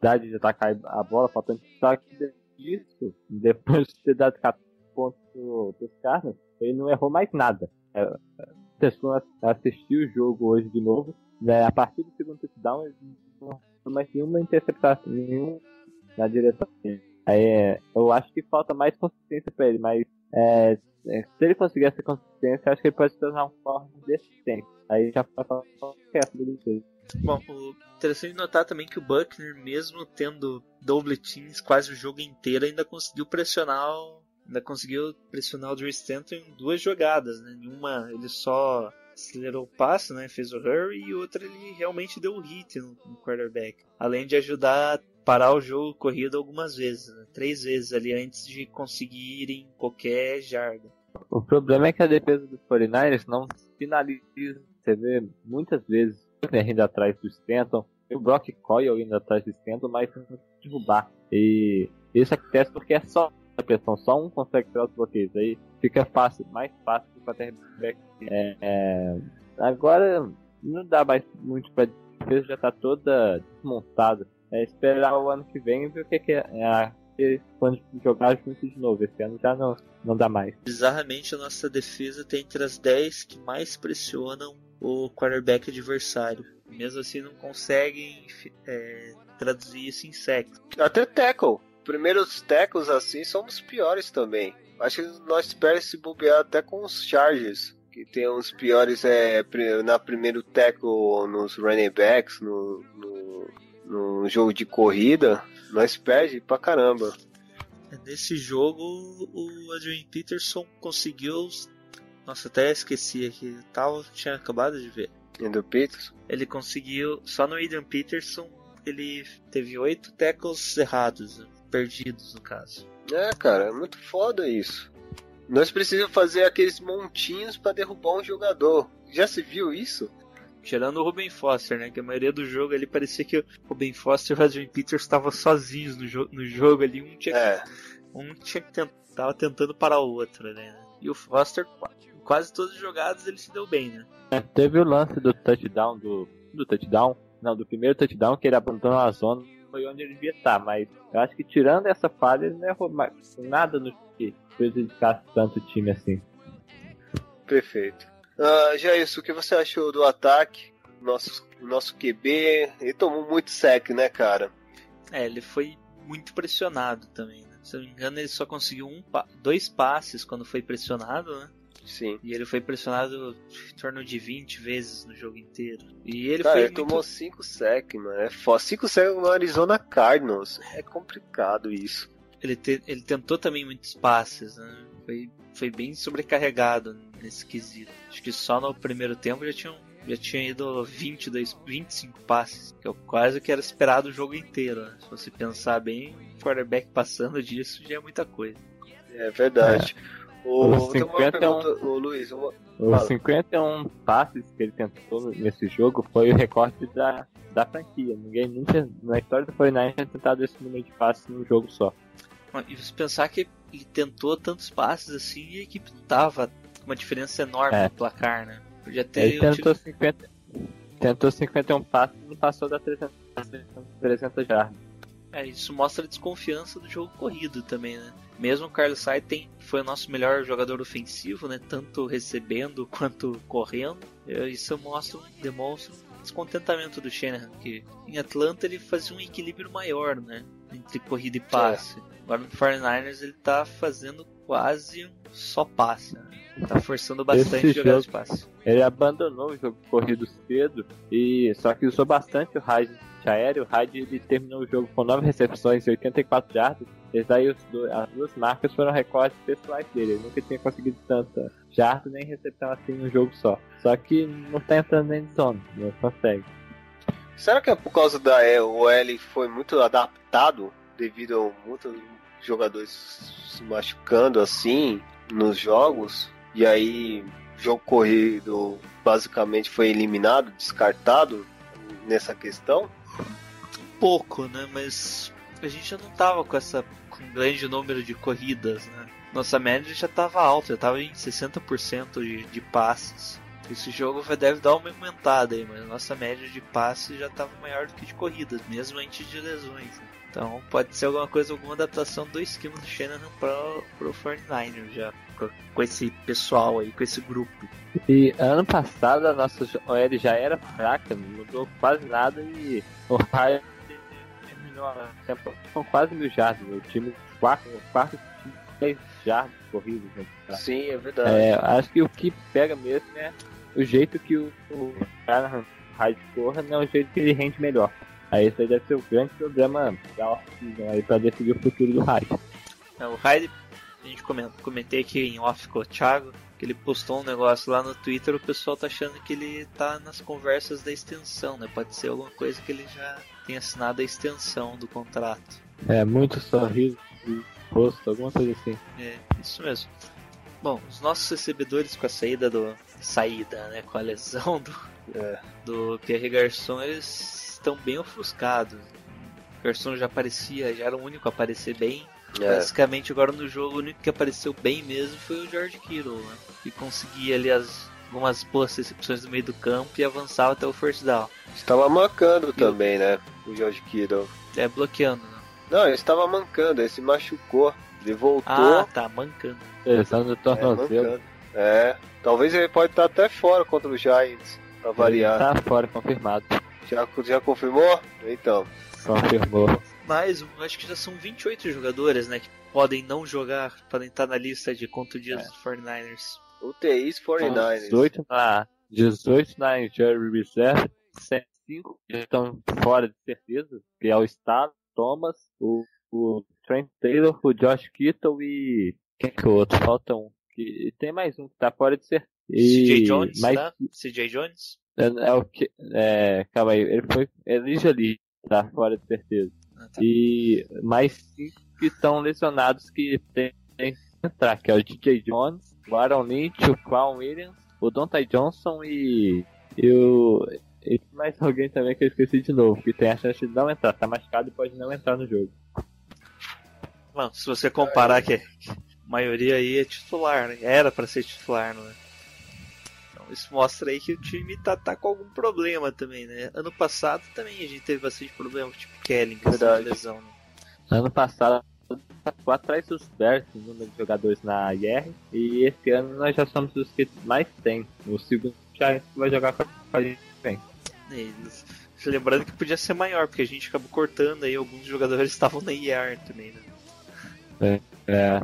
idade de atacar a bola, faltando só que isso, depois de ter dado 14 pontos pro- pros caras, ele não errou mais nada. É, a pessoa assistiu o jogo hoje de novo, né, a partir do segundo touchdown, ele não mais nenhuma interceptação, nenhum na direção dele. Aí, é, eu acho que falta mais consistência pra ele, mas é, é, se ele conseguir essa consistência, acho que ele pode se tornar um forma decente. Aí já certo do jeito. Bom, interessante notar também que o Buckner, mesmo tendo double teams quase o jogo inteiro, ainda conseguiu pressionar o, ainda conseguiu pressionar o Drew Stanton em duas jogadas, né? Nenhuma ele só acelerou o passe, né? Fez o hurry e outra ele realmente deu o hit no, no quarterback. Além de ajudar parar o jogo corrido algumas vezes, né? três vezes ali antes de conseguirem qualquer jarda. O problema é que a defesa dos 49ers não finaliza. Você vê muitas vezes Buckner indo atrás do Stanton, o Brock Coyle indo atrás do Stanton, mas não consegue derrubar. E isso acontece porque é só a pressão, só um consegue tirar os bloqueios. Aí fica fácil, mais fácil para quarterback. É, é, agora não dá mais muito pra a defesa já tá toda desmontada. É esperar o ano que vem e ver o que, que é. é quando jogar junto de novo. Esse ano já não, não dá mais. Bizarramente, a nossa defesa tem entre as 10 que mais pressionam o quarterback adversário. Mesmo assim, não conseguem é, traduzir isso em sexo. Até tackle. Primeiros tackles assim são os piores também. Acho que nós perdemos se bobear até com os Chargers. Que tem uns piores é, na primeiro tackle nos running backs, no, no, no jogo de corrida. Nós perde pra caramba. Nesse jogo, o Adrian Peterson conseguiu. Nossa, até esqueci aqui. Tava, tinha acabado de ver. Andrew Peters. Ele conseguiu. Só no Adrian Peterson, ele teve oito tackles errados, perdidos no caso. É, cara, é muito foda isso. Nós precisamos fazer aqueles montinhos pra derrubar um jogador. Já se viu isso? Tirando o Ruben Foster, né? Que a maioria do jogo ali parecia que o Ruben Foster e o Adrian Peters estavam sozinhos no, jo no jogo ali. Um tinha, É. um tinha que tent tava tentando parar o outro, né? E o Foster, qua- quase todas as jogadas ele se deu bem, né? É, teve o lance do touchdown do, do touchdown, não, do primeiro touchdown que ele abandonou a zona, foi onde ele devia estar, mas eu acho que tirando essa falha ele não errou mais, nada no que prejudicasse tanto o time assim. Perfeito. Ah, já isso, o que você achou do ataque? Nosso, nosso QB, ele tomou muito sec, né, cara? É, ele foi muito pressionado também, né? Se eu não me engano, ele só conseguiu um dois passes quando foi pressionado, né? Sim. E ele foi pressionado em torno de 20 vezes no jogo inteiro. E ele cara, foi ele muito... tomou 5 sec, mano. É foda. 5 sec no Arizona Cardinals. É complicado isso. ele, te- ele tentou também muitos passes, né? Foi, foi bem sobrecarregado nesse quesito. Acho que só no primeiro tempo já tinham já tinha ido 22, 25 passes, que é quase o que era esperado o jogo inteiro. Né? Se você pensar bem, o quarterback passando disso já é muita coisa. É verdade. O, Os tem uma 51 pergunta, ô, Luiz, uma, Os Fala. 51 passes que ele tentou nesse jogo foi o recorde da, da franquia. Ninguém nunca, na história do 49 tinha tentado esse número de passes num jogo só. E você pensar que ele tentou tantos passes assim e a equipe não tava uma diferença enorme É. no placar, né? Podia ter. Ele tentou 50. Tentou 51 passes e não passou da 300, 300 jardas. É, isso mostra a desconfiança do jogo corrido também, né? Mesmo o Carlos Sainz tem, foi o nosso melhor jogador ofensivo, né? Tanto recebendo quanto correndo. É, Isso mostra, demonstra o descontentamento do Shanahan, que em Atlanta ele fazia um equilíbrio maior, né? Entre corrida e passe. Agora no 49ers ele tá fazendo quase um só passe, né? Tá forçando bastante Esse de jogo- passe. Ele abandonou o jogo corrido cedo e só que usou bastante o Hyde aéreo. O Hyde ele terminou o jogo com 9 recepções e 84 jardas. E daí as duas marcas foram recortes pessoais dele. Ele nunca tinha conseguido tanta jarda nem recepção assim num jogo só. Só que não tá entrando nem de zona, não consegue. Será que é por causa da E- o L foi muito adaptado devido a muitos jogadores se machucando assim nos jogos? E aí o jogo corrido basicamente foi eliminado, descartado nessa questão? pouco, né? Mas a gente já não tava com essa com um grande número de corridas, né? Nossa média já tava alta, já tava em 60% de, de passes. Esse jogo vai- deve dar uma aumentada aí, mas nossa média de passes já tava maior do que de corridas, mesmo antes de lesões. né? Então pode ser alguma coisa, alguma adaptação do esquema do Shanahan pro, pro 49 já, com, com esse pessoal aí, com esse grupo. E ano passado a nossa OL já era fraca, não mudou quase nada e o Hyde terminou a temporada com quase mil jardas. O time quarto, quarto time, 10 jardas corridas. Né? Sim, é verdade. É, acho que o que pega mesmo é o jeito que o, o Shanahan Hyde corra, não é o jeito que ele rende melhor. Aí esse aí deve ser o grande problema da off-season aí pra decidir o futuro do Hyde. É, o Hyde, a gente comentei aqui em off com o Thiago, que ele postou um negócio lá no Twitter, o pessoal tá achando que ele tá nas conversas da extensão, né? Pode ser alguma coisa que ele já tenha assinado a extensão do contrato. É, muito sorriso de rosto, alguma coisa assim. É, isso mesmo. Bom, os nossos recebedores com a saída do. saída, né? Com a lesão do, É. do Pierre Garçon, eles estão bem ofuscados. O Garçon já aparecia, já era o único a aparecer bem. É. Basicamente, agora no jogo, o único que apareceu bem mesmo foi o George Kittle, né? Que conseguia ali as, algumas boas recepções no meio do campo e avançava até o first down. Estava mancando também, né? O George Kittle. É, bloqueando, né? Não, ele estava mancando, ele se machucou. Ele voltou. Ah, tá, mancando. Lesão do é, tornozelo. mancando. É, talvez ele pode estar até fora contra os Giants, pra variar. Tá fora, confirmado. Já, já confirmou? Então. Confirmou. Mas eu acho que já são 28 jogadores, né? Que podem não jogar, podem estar na lista de contundidos dos 49ers. UTIs 49ers. 18 na, 18 na Injury Reserve, 5 que estão fora de certeza, que é o Estado, Thomas, o, o Trent Taylor, o Josh Kittle e. Quem que é o outro? Falta um. Que, e tem mais um que tá fora de certeza. E, CJ Jones, mas, tá? CJ Jones? é, é o que. É, calma aí, ele foi. Elijah Lee, tá fora de certeza. Ah, tá. E mais cinco que estão lesionados que tem que entrar, que é o DJ Jones, o Aaron Lynch, o Quan Williams, o Dontai Johnson e, e o. E mais alguém também que eu esqueci de novo, que tem a chance de não entrar, tá machucado e pode não entrar no jogo. Bom, se você comparar que a maioria aí é titular, né? Era pra ser titular, não é? Isso mostra aí que o time tá, tá com algum problema também, né? Ano passado também a gente teve bastante problema, tipo Kelly, questão de Verdade. lesão, né? Ano passado ficou atrás dos Bears no número de jogadores na IR, e esse ano nós já somos os que mais tem. O segundo que vai jogar com a gente bem. E Lembrando que podia ser maior, porque a gente acabou cortando aí, alguns jogadores estavam na IR também, né? É,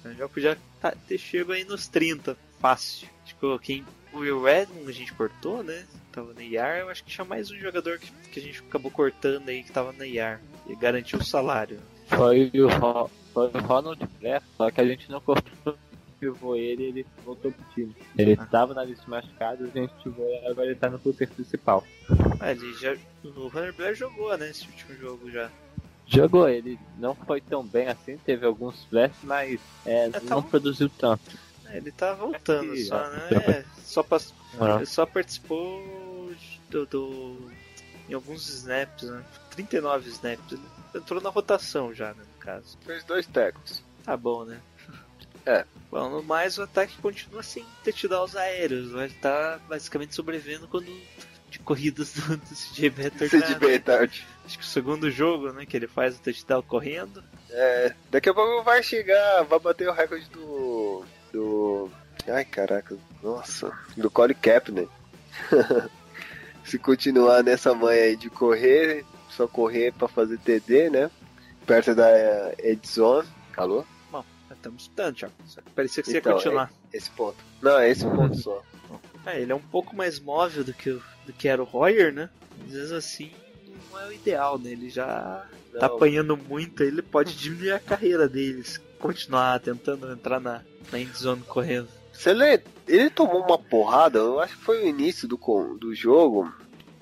Então já podia tá- ter chego aí nos 30, fácil. Tipo, quem. O Will Redmond a gente cortou, né? Tava na IR, eu acho que tinha mais um jogador que, que a gente acabou cortando aí que tava na IR. E garantiu o salário. Foi o, Ro- foi o Ronald Blair, só que a gente não cortou ativou ele e ele voltou pro time. Ele Ah. estava na lista de machucados, a gente ativou ele, agora ele tá no roster principal. Ah, ele já. O Hunter Blair jogou, né? Esse último jogo já. Jogou, ele não foi tão bem assim, teve alguns flashes, mas é, tá não um- produziu tanto. É, ele tá voltando Sim, só, ah, né? É, só, pass... Ele só participou do, do- em alguns snaps, né? 39 snaps. Ele entrou na rotação já, né, no caso. Fez dois tecos. Tá bom, né? Bom, no mais o ataque continua sem touchdowns aéreos, mas ele tá basicamente sobrevivendo quando de corridas do, do CJ Beathard. Beathard. Acho que o segundo jogo, né, que ele faz o touchdown correndo. É, daqui a pouco vai chegar, vai bater o recorde do. Ai caraca, nossa, do Colin Kaepernick. Se continuar nessa manha aí de correr, só correr pra fazer TD, né? Perto da eh, Edzone. Alô? Bom, estamos estudando, Thiago. Só que Parecia que você Então, ia continuar. Esse ponto. Não, é esse ponto só. É, ele é um pouco mais móvel do que, do que era o Royer, né? Às vezes assim, não é o ideal, né? Ele já tá Não. apanhando muito, ele pode diminuir a carreira deles. Continuar tentando entrar na, na endzone correndo. Você lê, ele tomou uma porrada, eu acho que foi o início do, do jogo.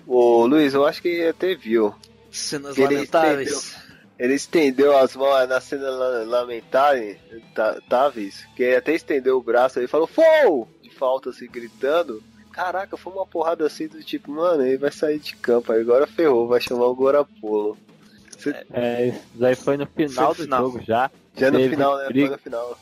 Ô Luiz, eu acho que até viu. Cenas Ele lamentáveis. Ele estendeu as mãos na cena la- lamentável, tá- táveis, que ele até estendeu o braço e falou, FOU! De falta, assim, gritando. Caraca, foi uma porrada assim do tipo, mano, ele vai sair de campo, aí agora ferrou, vai chamar o Gorapolo. É, isso daí foi no final Foi no do final. jogo já. Já no final, né? briga. Foi no final.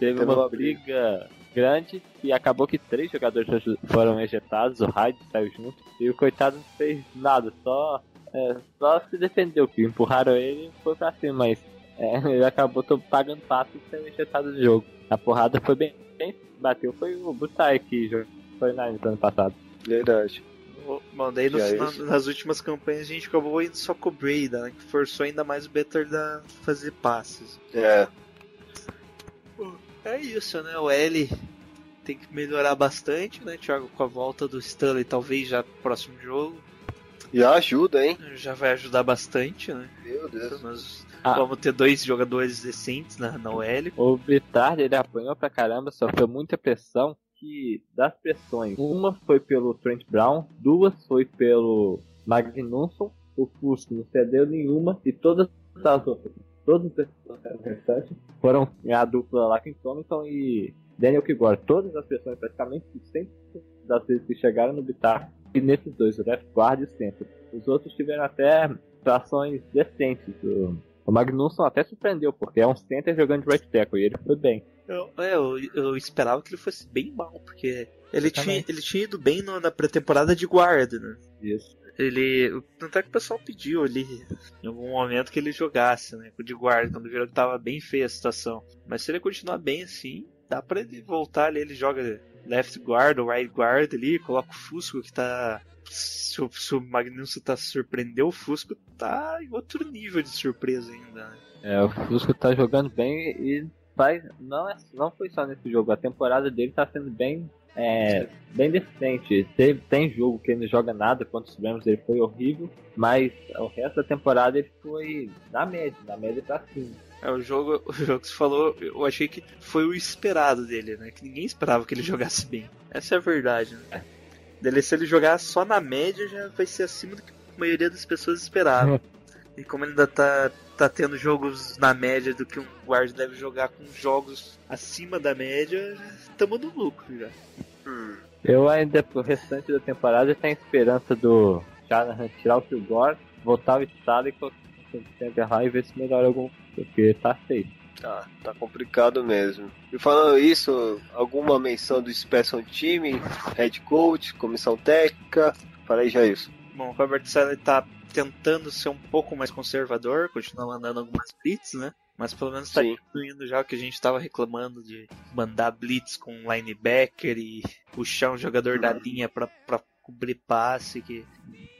Teve Teve uma uma briga grande e acabou que três jogadores foram ejetados, o Hyde saiu junto e o coitado não fez nada, só, é, só se defendeu, que empurraram ele e foi pra cima, mas é, ele acabou pagando pato e saiu ejetado do jogo. A porrada foi bem. Quem bateu foi o Butai que foi na ano passado. Verdade. Bom, daí é isso? nas últimas campanhas a gente acabou indo só com o Breda, né? Que forçou ainda mais o Better a fazer passes. É. É isso, né? O L tem que melhorar bastante, né, Thiago? Com a volta do Stanley, talvez já no próximo jogo. Já ajuda, hein? Já vai ajudar bastante, né? Meu Deus. Nós Ah. vamos ter dois jogadores decentes na, na OL. O Bitard ele apanhou pra caramba, sofreu muita pressão. Que das pressões, uma foi pelo Trent Brown, duas foi pelo Magnusson, o Fusco não cedeu nenhuma e todas as outras, as pressões restantes foram a dupla lá com Thompson e Daniel Kigor. Todas as pressões, praticamente 100% das vezes que chegaram no Bitard e nesses dois, o left guard e o center. Os outros tiveram até trações decentes. O, o Magnusson até surpreendeu, porque é um center jogando de right tackle e ele foi bem. Eu, é, eu, eu esperava que ele fosse bem mal, porque ele, tinha, ele tinha ido bem no- na pré-temporada de guarda, né? Isso. Ele. Tanto é que o pessoal pediu ali em algum momento que ele jogasse, né? De guarda, quando viram que tava bem feia a situação. Mas se ele continuar bem assim, dá pra ele voltar ali, ele joga left guard ou right guard ali, coloca o Fusco que tá. Se o, se o Magnus tá surpreendeu, o Fusco tá em outro nível de surpresa ainda, né? É, o Fusco tá jogando bem e. Não, é, não foi só nesse jogo, a temporada dele tá sendo bem. É, bem decente. Tem, tem jogo que ele não joga nada, contra os Rams ele foi horrível, mas o resto da temporada ele foi na média, na média pra cima. É, o jogo, o jogo que você falou, eu achei que foi o esperado dele, né? Que ninguém esperava que ele jogasse bem. Essa é a verdade, né? Dele, se ele jogar só na média, já vai ser acima do que a maioria das pessoas esperava. e como ele ainda tá, tá tendo jogos na média do que um guard deve jogar com jogos acima da média, estamos no lucro já. Hum. Eu ainda, pro restante da temporada, tenho esperança do Shanahan tirar o Kilgore, voltar o estado e colocar o e ver se melhora algum, porque tá feio. Tá, tá complicado mesmo. E falando isso, alguma menção do Special Time, Head Coach, Comissão Técnica? Falei já isso. Bom, o Robert Sala tá tentando ser um pouco mais conservador, continua mandando algumas blitz, né? Mas pelo menos tá Sim. incluindo já o que a gente tava reclamando de mandar blitz com linebacker e puxar um jogador da linha pra, pra cobrir passe que,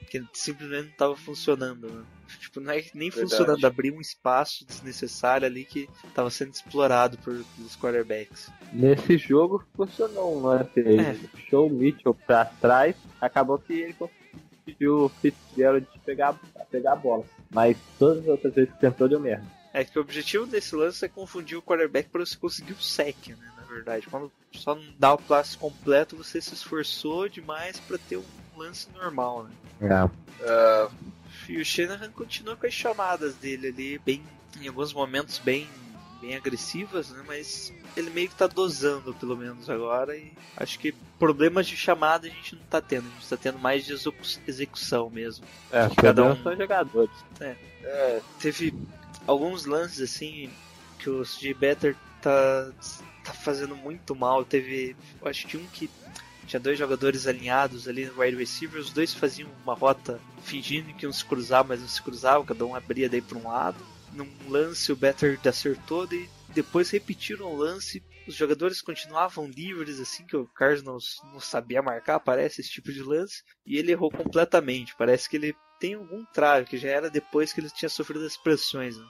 que simplesmente não tava funcionando, né? Tipo, não é nem Verdade. funcionando, abrir um espaço desnecessário ali que tava sendo explorado por, pelos quarterbacks. Nesse jogo funcionou um lance. É. puxou o Mitchell pra trás, acabou que ele conseguiu o Fitzgerald pegar, pegar a bola. Mas todas as outras vezes que tentou deu merda. É que o objetivo desse lance é confundir o quarterback para você conseguir o sec, né? Na verdade, quando só não dá o passe completo, você se esforçou demais para ter um lance normal, né? Ah, E o Shanahan continua com as chamadas dele ali, bem, em alguns momentos bem, bem agressivas, né? Mas ele meio que tá dosando, pelo menos agora. E acho que problemas de chamada a gente não tá tendo, a gente tá tendo mais de execu- execução mesmo. É, Que cada um- são jogadores. é, teve alguns lances assim que o CJ Better tá tá fazendo muito mal. Teve, eu acho que um que tinha dois jogadores alinhados ali no wide receiver, os dois faziam uma rota fingindo que um se cruzava, mas não se cruzava, cada um abria daí para um lado. Num lance o Better acertou e depois repetiram o lance. Os jogadores continuavam livres, assim que o Carlos não, sabia marcar, parece esse tipo de lance, e ele errou completamente. Parece que ele tem algum trave, que já era depois que ele tinha sofrido as pressões. Né?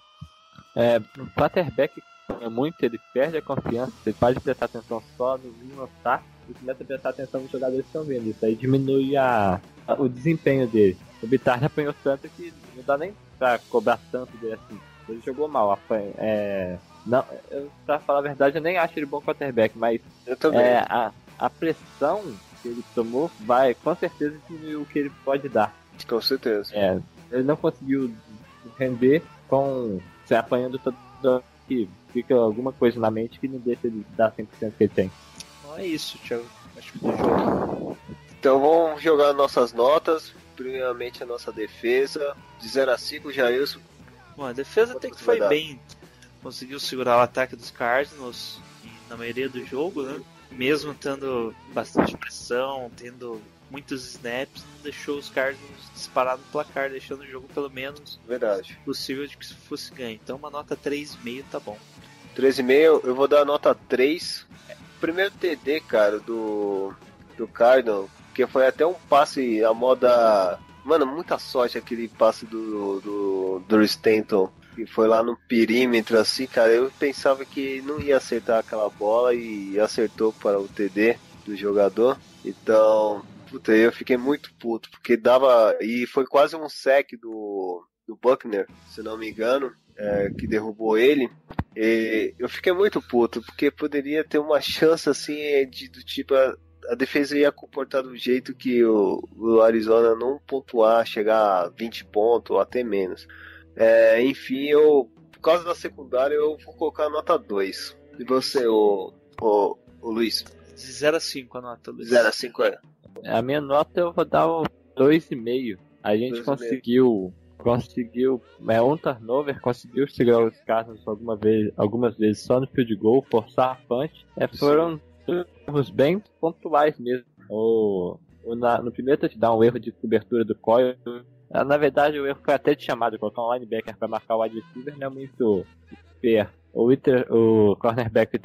É, no quarterback é muito, ele perde a confiança, você pode prestar atenção só no mínimo ataque e começa a prestar atenção nos jogadores que estão vendo. Isso aí diminui a, a o desempenho dele. O Bitar apanhou tanto que não dá nem pra cobrar tanto dele assim. Ele jogou mal, apanha, é, não, eu, pra falar a verdade, eu nem acho ele bom quarterback, mas é, a, a pressão que ele tomou vai com certeza diminuir o que ele pode dar. Com certeza. É, ele não conseguiu render com se apanhando todo que fica alguma coisa na mente que não deixa ele dar 100% que ele tem. Não é isso, Thiago. Acho que do jogo. Então vamos jogar nossas notas. Primeiramente a nossa defesa. De 0 a 5, Jailson. Bom, a defesa até que foi bem. Conseguiu segurar o ataque dos Cardinals na maioria do jogo, né? Mesmo tendo bastante pressão, tendo muitos snaps, não deixou os Cardinals disparar no placar, deixando o jogo pelo menos Verdade. possível de que isso fosse ganho. Então uma nota 3,5 tá bom. 3,5, eu vou dar nota 3. Primeiro TD, cara, do, do Cardinal, que foi até um passe a moda. Mano, muita sorte aquele passe do, do, do Stanton. Que foi lá no perímetro, assim, cara. Eu pensava que não ia acertar aquela bola e acertou para o TD do jogador. Então, puta, eu fiquei muito puto, porque dava. E foi quase um sec do, do Buckner, se não me engano, é, que derrubou ele. E eu fiquei muito puto, porque poderia ter uma chance assim de do tipo a, defesa ia comportar do jeito que o, o Arizona não pontuar, chegar a 20 pontos ou até menos. É, enfim, eu por causa da secundária eu vou colocar nota 2. E você, o, o, o Luiz? De 0 a 5 a nota, Luiz. 0 a 5 é. A minha nota eu vou dar o 2,5. A gente 2,5. conseguiu. Conseguiu. É um turnover, conseguiu segurar os casos alguma vez, algumas vezes só no field goal, forçar a punch. É, foram erros bem pontuais mesmo. O, o na- no primeiro touchdown, o erro de cobertura do Coyle. ah, Na verdade, o erro foi até de chamado, colocar um linebacker para marcar o wide receiver não é muito fair. O, Witter, o cornerback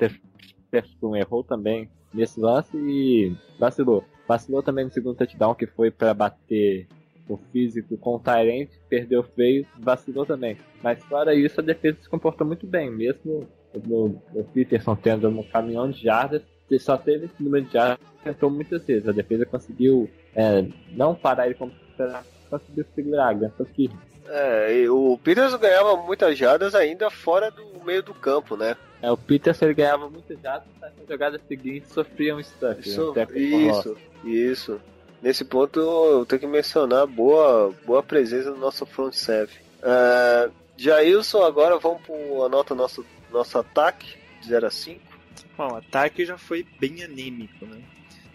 Witherspoon errou também nesse lance e vacilou. Vacilou também no segundo touchdown, que foi para bater o físico com o Tyrant, perdeu feio, vacilou também. Mas fora isso, a defesa se comportou muito bem, mesmo o, o Peterson tendo um caminhão de jardas, ele só teve esse número de jardas, tentou muitas vezes. A defesa conseguiu é, não parar ele como conseguiu segurar, aguentou firme. É, o Peters ganhava muitas jardas ainda fora do meio do campo, né? É, o Peterson ele ganhava muitas jardas, mas na jogada seguinte sofria um stuck. Isso, loss. isso, isso. Nesse ponto eu tenho que mencionar boa, boa presença do nosso front seven. Uh, Jailson, agora vamos para a nota nosso, nosso ataque, de 0 a 5. Bom, o ataque já foi bem anêmico, né?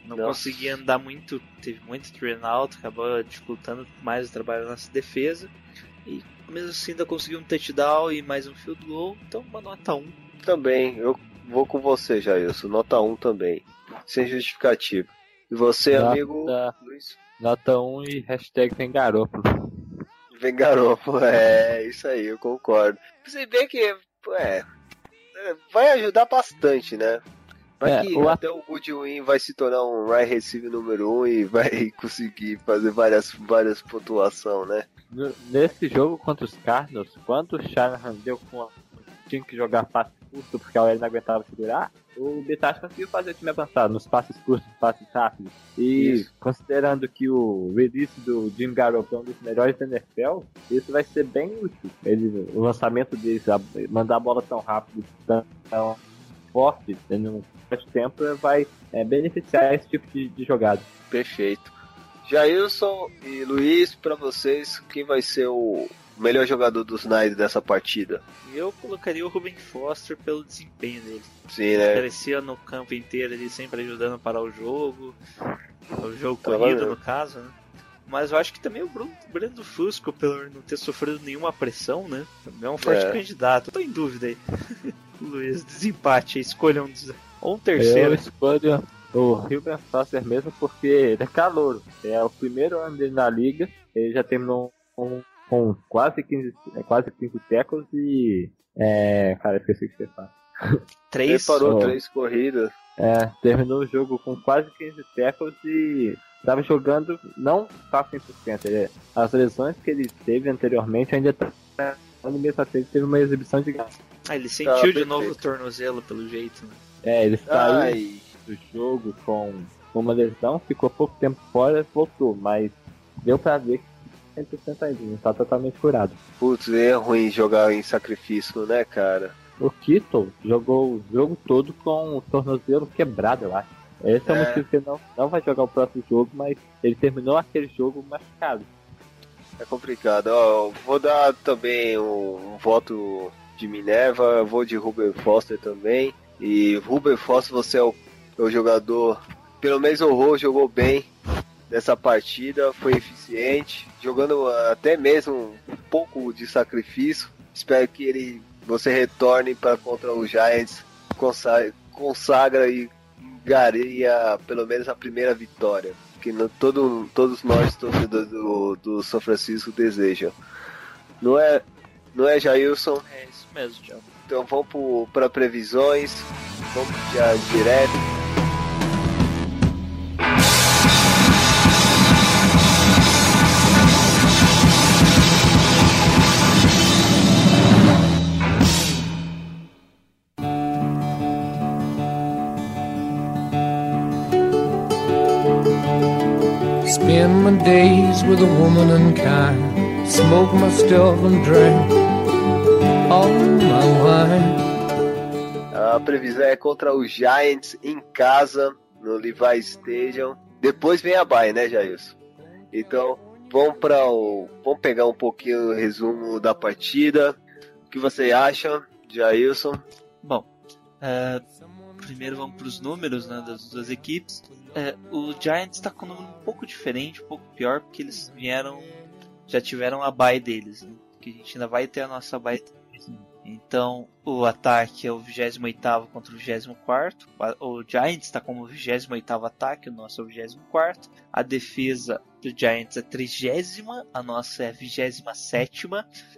Não Nossa. conseguia andar muito, teve muito train out, acabou dificultando mais o trabalho da nossa defesa. E mesmo assim ainda conseguiu um touchdown e mais um field goal, então uma nota 1. Também, eu vou com você, Jailson, nota 1 também, sem justificativa. E você, Nota- amigo Luiz? Nota 1 e hashtag tem garoto. Vem garoto, é, isso aí, eu concordo. Se bem que, é, vai ajudar bastante, né? Vai É, que o até o Goodwin vai se tornar um right receiver número 1 um e vai conseguir fazer várias, várias pontuações, né? Nesse jogo contra os Cardinals, quando o Shanahan deu com a... tinha que jogar passe curto porque a OL não aguentava segurar, o Betas conseguiu fazer o time avançar nos passes curtos, passes rápidos. E Isso. considerando que o release do Jim Garoppolo é um dos melhores da NFL, isso vai ser bem útil. Ele, o lançamento deles, a- mandar a bola tão rápido, tão, forte, tendo um curto tempo, vai é, beneficiar esse tipo de, de jogada. Perfeito. Jailson e Luiz, pra vocês, quem vai ser o melhor jogador dos Knights dessa partida? E eu colocaria o Ruben Foster pelo desempenho dele. Sim, né? Aparecia no campo inteiro ali, sempre ajudando a parar o jogo. O jogo Tava corrido, mesmo. no caso, né? Mas eu acho que também o Bruno, Brando Fusco, pelo não ter sofrido nenhuma pressão, né? Também é um forte É. candidato. Tô em dúvida aí. Luiz, desempate, escolha um, des- ou um Eu terceiro. escolho o Ruben Foster mesmo porque ele é calouro. É o primeiro ano dele na liga. Ele já terminou com, com quase 15, é, quase 15 tackles e. É. Cara, esqueci o que você fala. Ele Três. parou Oh. três corridas. É, terminou o jogo com quase 15 tackles e estava jogando não tá 100%. Ele, as lesões que ele teve anteriormente ainda tá. Ele mesmo assim ele teve uma exibição de graça. Ah, ele sentiu de perfeito. novo o tornozelo, pelo jeito. Né? É, ele saiu Ai, do jogo com uma lesão, ficou pouco tempo fora, voltou, mas deu pra ver que 100% ainda, não tá totalmente curado. putz, é ruim jogar em sacrifício, né, cara? O Kittle jogou o jogo todo com o tornozelo quebrado, eu acho. Esse é, o É. motivo que ele não, não vai jogar o próximo jogo, mas ele terminou aquele jogo machucado. É complicado. Ó, vou dar também um, um voto de Minerva, vou de Ruben Foster também. E Ruben Foster, você é o, é o jogador, pelo menos o Rô jogou bem nessa partida, foi eficiente, jogando até mesmo um pouco de sacrifício. Espero que ele você retorne para contra os Giants, consagra, consagra e gareia pelo menos a primeira vitória que no- todo, todos nós torcedores do, do São Francisco desejam. Não é, não é Jailson? É isso mesmo, Thiago. Então vamos para previsões, vamos já direto. With a woman unkind. Smoke my stuff and drink all my wine. A previsão é contra os Giants em casa, no Levi Stadium. Depois vem a bye, né, Jailson? Então, vamos para o. Vamos pegar um pouquinho o resumo da partida. O que você acha, Jailson? Bom, é, primeiro vamos para os números né, das duas equipes. É, o Giants está com um número um pouco diferente, um pouco pior, porque eles vieram, já tiveram a bye deles, né, que a gente ainda vai ter a nossa bye. Então, o ataque é o 28 contra o 24. O Giants está como o 28 ataque, o nosso é o 24. A defesa do Giants é 30, a nossa é a 27.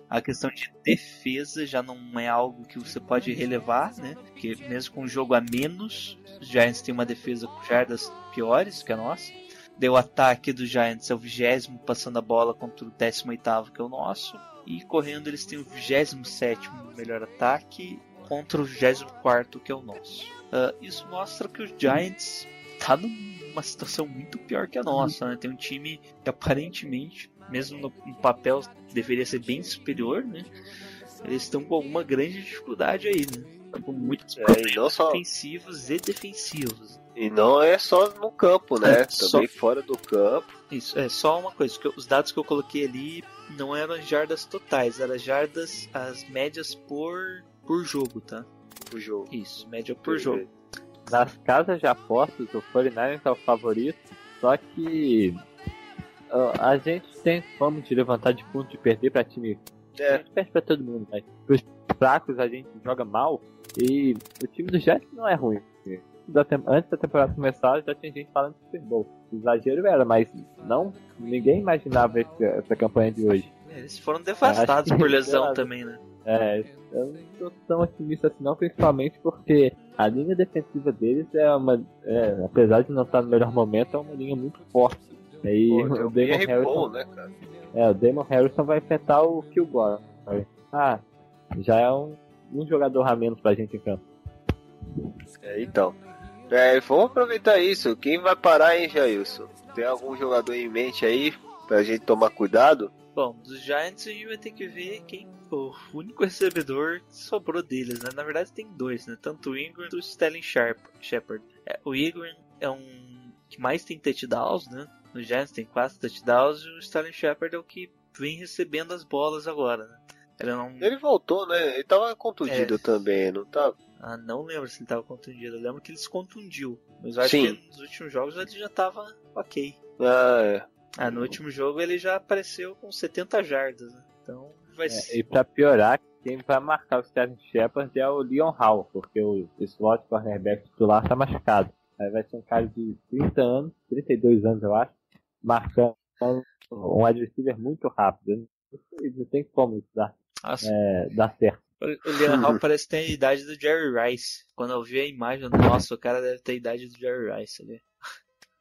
A questão de defesa já não é algo que você pode relevar, né? Porque mesmo com um jogo a menos, os Giants têm uma defesa com jardas piores que a nossa. Deu ataque do Giants é o 20 passando a bola contra o 18 que é o nosso. E correndo eles têm o 27 melhor ataque contra o 24 que é o nosso. Uh, isso mostra que o Giants tá numa situação muito pior que a nossa, né? Tem um time que aparentemente, mesmo no, no papel, deveria ser bem superior, né? Eles estão com alguma grande dificuldade aí, né? Com muitos É, só- ofensivos e defensivos. E não é só no campo, né? É, só- Também fora do campo. Isso, é só uma coisa, que os dados que eu coloquei ali não eram jardas totais, eram jardas, as médias por, por jogo, tá? O jogo. Isso, média por jogo. Nas casas de apostas, o 49ers é o favorito, só que a gente tem fama de levantar de ponto de perder pra time. A É, gente perde pra todo mundo, mas pros fracos a gente joga mal e o time do Jets não é ruim. Da Antes da temporada começar, já tinha gente falando de Super Bowl. Exagero era, mas não, ninguém imaginava esse- essa campanha de hoje. Eles foram devastados por lesão também, né? É, eu não tô tão otimista assim não, principalmente porque a linha defensiva deles é uma. é, apesar de não estar no melhor momento, é uma linha muito forte. E pô, o Damon bem Harrison, bom, né, cara? é, o Damon Harrison vai enfrentar o Kilgore. Ah, já é um, um jogador a menos pra gente em campo. É, então. É, vamos aproveitar isso. Quem vai parar, hein, Jailson? Tem algum jogador em mente aí pra gente tomar cuidado? Bom, dos Giants a gente vai ter que ver quem o único recebedor que sobrou deles, né? Na verdade tem dois, né? Tanto o Ingram quanto o Sterling Sharp, Shepard. É, o Ingram é um que mais tem touchdowns, né? No Giants tem quatro touchdowns e o Sterling Shepard é o que vem recebendo as bolas agora, né? Ele não, Ele voltou, né? Ele tava contundido É. também, não tá? Ah, não lembro se ele tava contundido. Eu lembro que ele se contundiu. Mas eu acho Sim. que nos últimos jogos ele já tava ok. Ah, é. Ah, no último jogo ele já apareceu com 70 jardas, né? Então vai É, ser. e pra piorar, quem vai marcar o Sterling Shepard é o Leon Hall, porque o slot cornerback titular tá machucado. Aí vai ser um cara de 30 anos, 32 anos eu acho, marcando um receiver muito rápido. Não tem como isso dar, é, dar certo. O Leon Hall parece ter a idade do Jerry Rice. Quando eu vi a imagem, nossa, o cara deve ter a idade do Jerry Rice ali.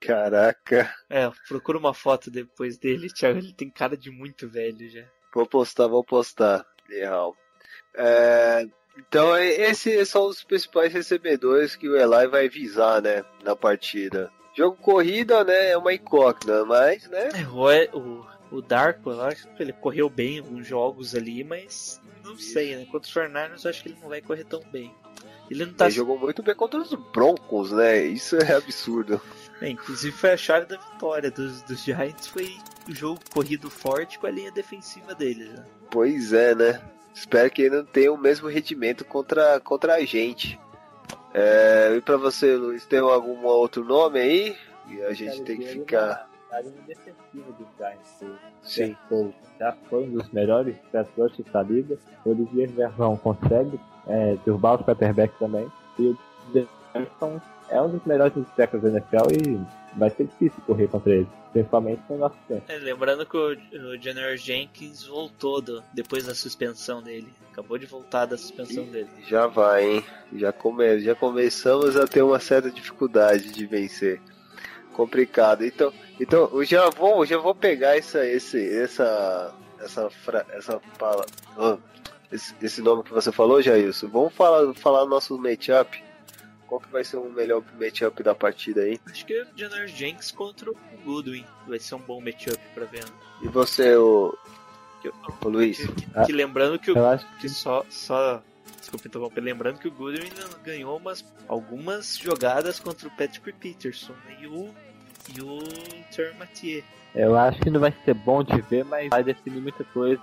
Caraca. É, procura uma foto depois dele, Thiago. Ele tem cara de muito velho já. Vou postar, vou postar. Legal. É, então, e- esses são os principais recebedores que o Eli vai visar, né? Na partida. Jogo corrida, né? É uma incógnita, mas, né? É, o, é- o, o Darko, eu acho que ele correu bem em alguns jogos ali, mas não sei, né? Contra os Fernandes, eu acho que ele não vai correr tão bem. Ele não tá. Ele jogou muito bem contra os Broncos, né? Isso é absurdo. É, inclusive foi a chave da vitória dos, dos Giants, foi o jogo corrido forte com a linha defensiva deles. Né? Pois é, né? Espero que ele não tenha o mesmo rendimento contra, contra a gente. É, e pra você, Luiz, tem algum outro nome aí? E a gente tem que ficar. A linha defensiva dos Giants. Sim. Já foi um dos melhores pass rushers da liga. O Olivier Verzão consegue é, derrubar os quarterbacks também. E o Jefferson é um dos melhores tackles da NFL e vai ser difícil correr contra ele, principalmente com o nosso tempo. É, lembrando que o, o Junior Jenkins voltou do- depois da suspensão dele. Acabou de voltar da suspensão dele. Já vai, hein? Já, come... já começamos a ter uma certa dificuldade de vencer. Complicado. Então, então eu já vou, eu já vou pegar essa, esse, essa, essa, fra... essa fala, ah, esse, esse nome que você falou, Jailson. Vamos falar, falar nosso matchup. Qual que vai ser o melhor matchup da partida aí? Acho que o Junior Jenkins contra o Goodwin vai ser um bom matchup pra ver. né? E você, o, Que, o Luiz? que- que- Ah. que lembrando que o acho que só, só desculpa interromper, lembrando que o Goodwin ganhou umas, algumas jogadas contra o Patrick Peterson né? e o e o Ter Mathieu. Eu acho que não vai ser bom de ver, mas vai definir muita coisa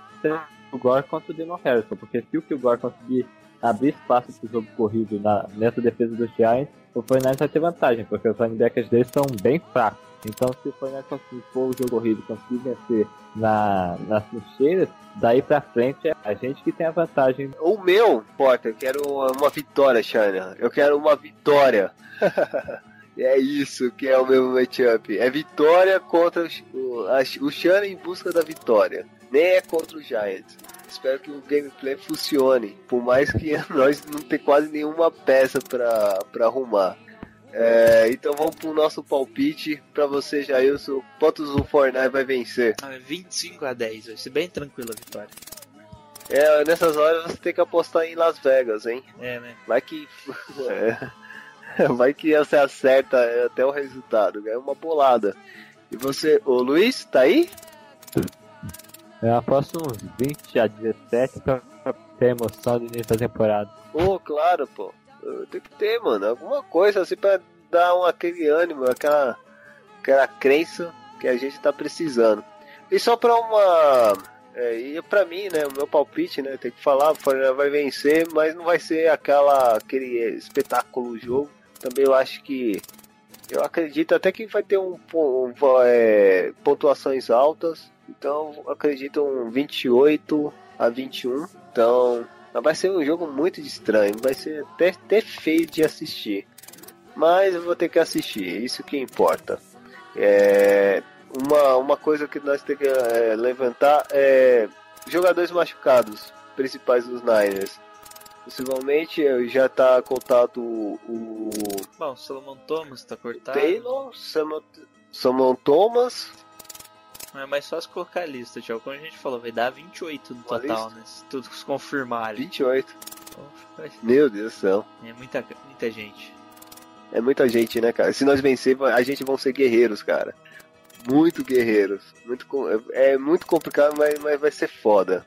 o Gore contra o Demon Harrison, porque se o o Gore conseguir abrir espaço pro jogo corrido na, nessa defesa dos Giants, o Fortnite vai ter vantagem, porque os linebackers deles são bem fracos. Então se o Fortnite conseguir pôr o jogo corrido, conseguir vencer na, nas trincheiras, daí pra frente é a gente que tem a vantagem. O meu, Porta, eu quero uma, vitória, Shana. Eu quero uma vitória. É isso que é o meu matchup. É vitória contra o, a, o Shana em busca da vitória. Nem é contra o Giants. Espero que o gameplay funcione. Por mais que nós não tem quase nenhuma peça pra, pra arrumar. É, então vamos pro nosso palpite. Pra você, Jailson, quantos o Fortnite vai vencer? Ah, 25 a 10, vai ser bem tranquila a vitória. É, nessas horas você tem que apostar em Las Vegas, hein? É, né? Vai que. é. Vai que você acerta até o resultado, ganha uma bolada. E você, ô Luiz, tá aí? Eu aposto uns 20 a 17 pra, pra ter emoção do início da temporada. Ô, claro, pô. Tem que ter, mano, alguma coisa assim pra dar um, aquele ânimo, aquela, aquela crença que a gente tá precisando. E só pra uma. É, e pra mim, né, o meu palpite, né, tem que falar, o Fortaleza vai vencer, mas não vai ser aquela, aquele espetáculo jogo. Também eu acho que. Eu acredito até que vai ter um, um, é, pontuações altas. Então acredito um 28 a 21. Então mas vai ser um jogo muito estranho, vai ser até, até feio de assistir. Mas eu vou ter que assistir, isso que importa. É, uma, uma coisa que nós temos que é, levantar é jogadores machucados, principais dos Niners. Possivelmente já está contado o, o Bom, Solomon Thomas tá cortado. Taylor, Samuel, Samuel Thomas, Não é mais fácil colocar a lista, Thiago. Como a gente falou, vai dar 28 no Uma total, lista? né? Se tudo se confirmarem. 28. Então, vai- Meu Deus do céu. É muita, muita gente. É muita gente, né, cara? Se nós vencermos, a gente vão ser guerreiros, cara. Muito guerreiros. Muito, é, muito complicado, mas, mas vai ser foda.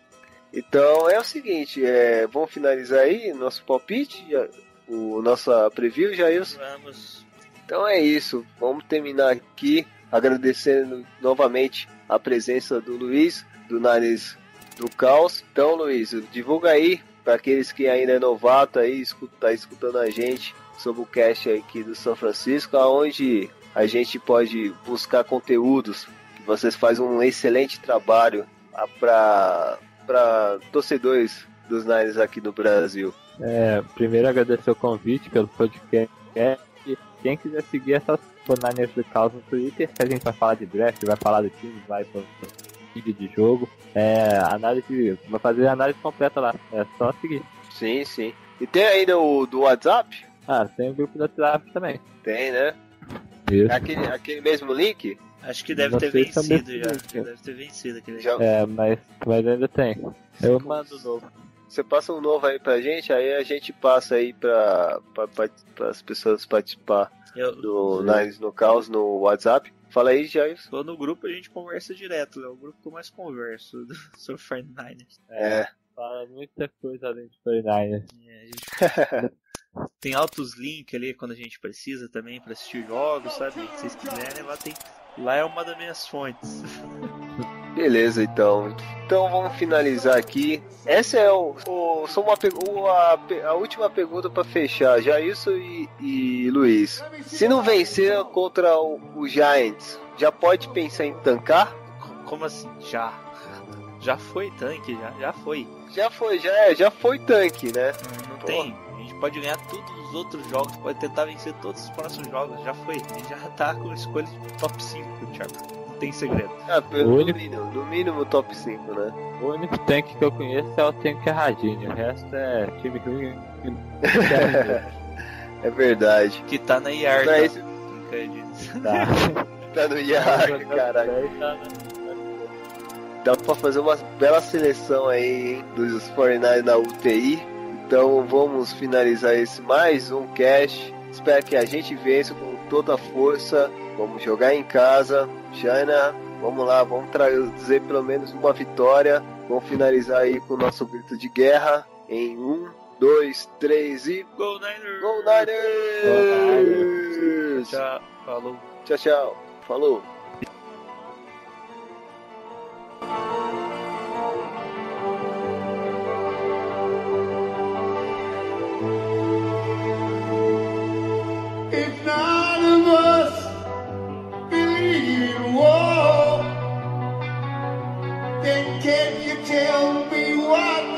Então é o seguinte, é, vamos finalizar aí nosso palpite, o nossa preview, Jailson. Vamos. Então é isso, vamos terminar aqui agradecendo novamente a presença do Luiz, do Nariz do Caos. Então, Luiz, divulga aí para aqueles que ainda é novato aí, escuta, tá escutando a gente sobre o cast aqui do São Francisco, aonde a gente pode buscar conteúdos. Vocês fazem um excelente trabalho para para torcedores dos Niners aqui no Brasil? É, primeiro agradecer o convite pelo podcast. Quem quiser seguir essas Niners do Caos no Twitter, que a gente vai falar de draft, vai falar do time, vai pro vídeo de jogo. É, análise, vai fazer a análise completa lá. É só seguir. Sim, sim. E tem ainda o do WhatsApp? Ah, tem o grupo do WhatsApp também. Tem, né? Isso. É aquele, aquele mesmo link? Acho que deve Não ter vencido já. Já Deve ter vencido aquele. Já, É, mas, mas ainda tem. Eu mando novo. Você passa um novo aí pra gente, aí a gente passa aí pra, pra, pra, as pessoas participar Eu, do Nines no Caos no WhatsApp. Fala aí, Jair. Tô no grupo a gente conversa direto, é o grupo que eu mais converso sobre 49ers. É. Fala muita coisa além de 49ers. É, a gente tem altos links ali quando a gente precisa também pra assistir jogos, sabe? Se vocês quiserem, lá tem. Lá é uma das minhas fontes. Beleza, então. Então vamos finalizar aqui. Essa é o, o só uma a, a última pergunta pra fechar. Jailson e, e Luiz. Se não vencer contra o, o Giants, já pode pensar em tancar? Co- Como assim? Já. Já foi tanque, já, já foi. Já foi, já é, já foi tanque, né? Não Pô. tem. A gente pode ganhar todos os outros jogos, pode tentar vencer todos os próximos jogos, já foi. A gente já tá com escolha de top 5, Thiago. Tem segredo. Ah, pelo O no único- mínimo, no mínimo top 5, né? O único tanque que eu conheço é o tanque Radinho. O resto é time ruim. É verdade. Que tá na IAR. Não é tá? esse-. Tá. Tá no IAR, caralho. Dá pra fazer uma bela seleção aí, hein, dos 49 na UTI. Então vamos finalizar esse mais um cast. Espero que a gente vença com toda a força. Vamos jogar em casa. China, vamos lá, vamos trazer pelo menos uma vitória. Vamos finalizar aí com o nosso grito de guerra em um, dois, três e Go Niners! Go Niners! Tchau, falou. Tchau, tchau. Falou. If none of us war, then can you tell me what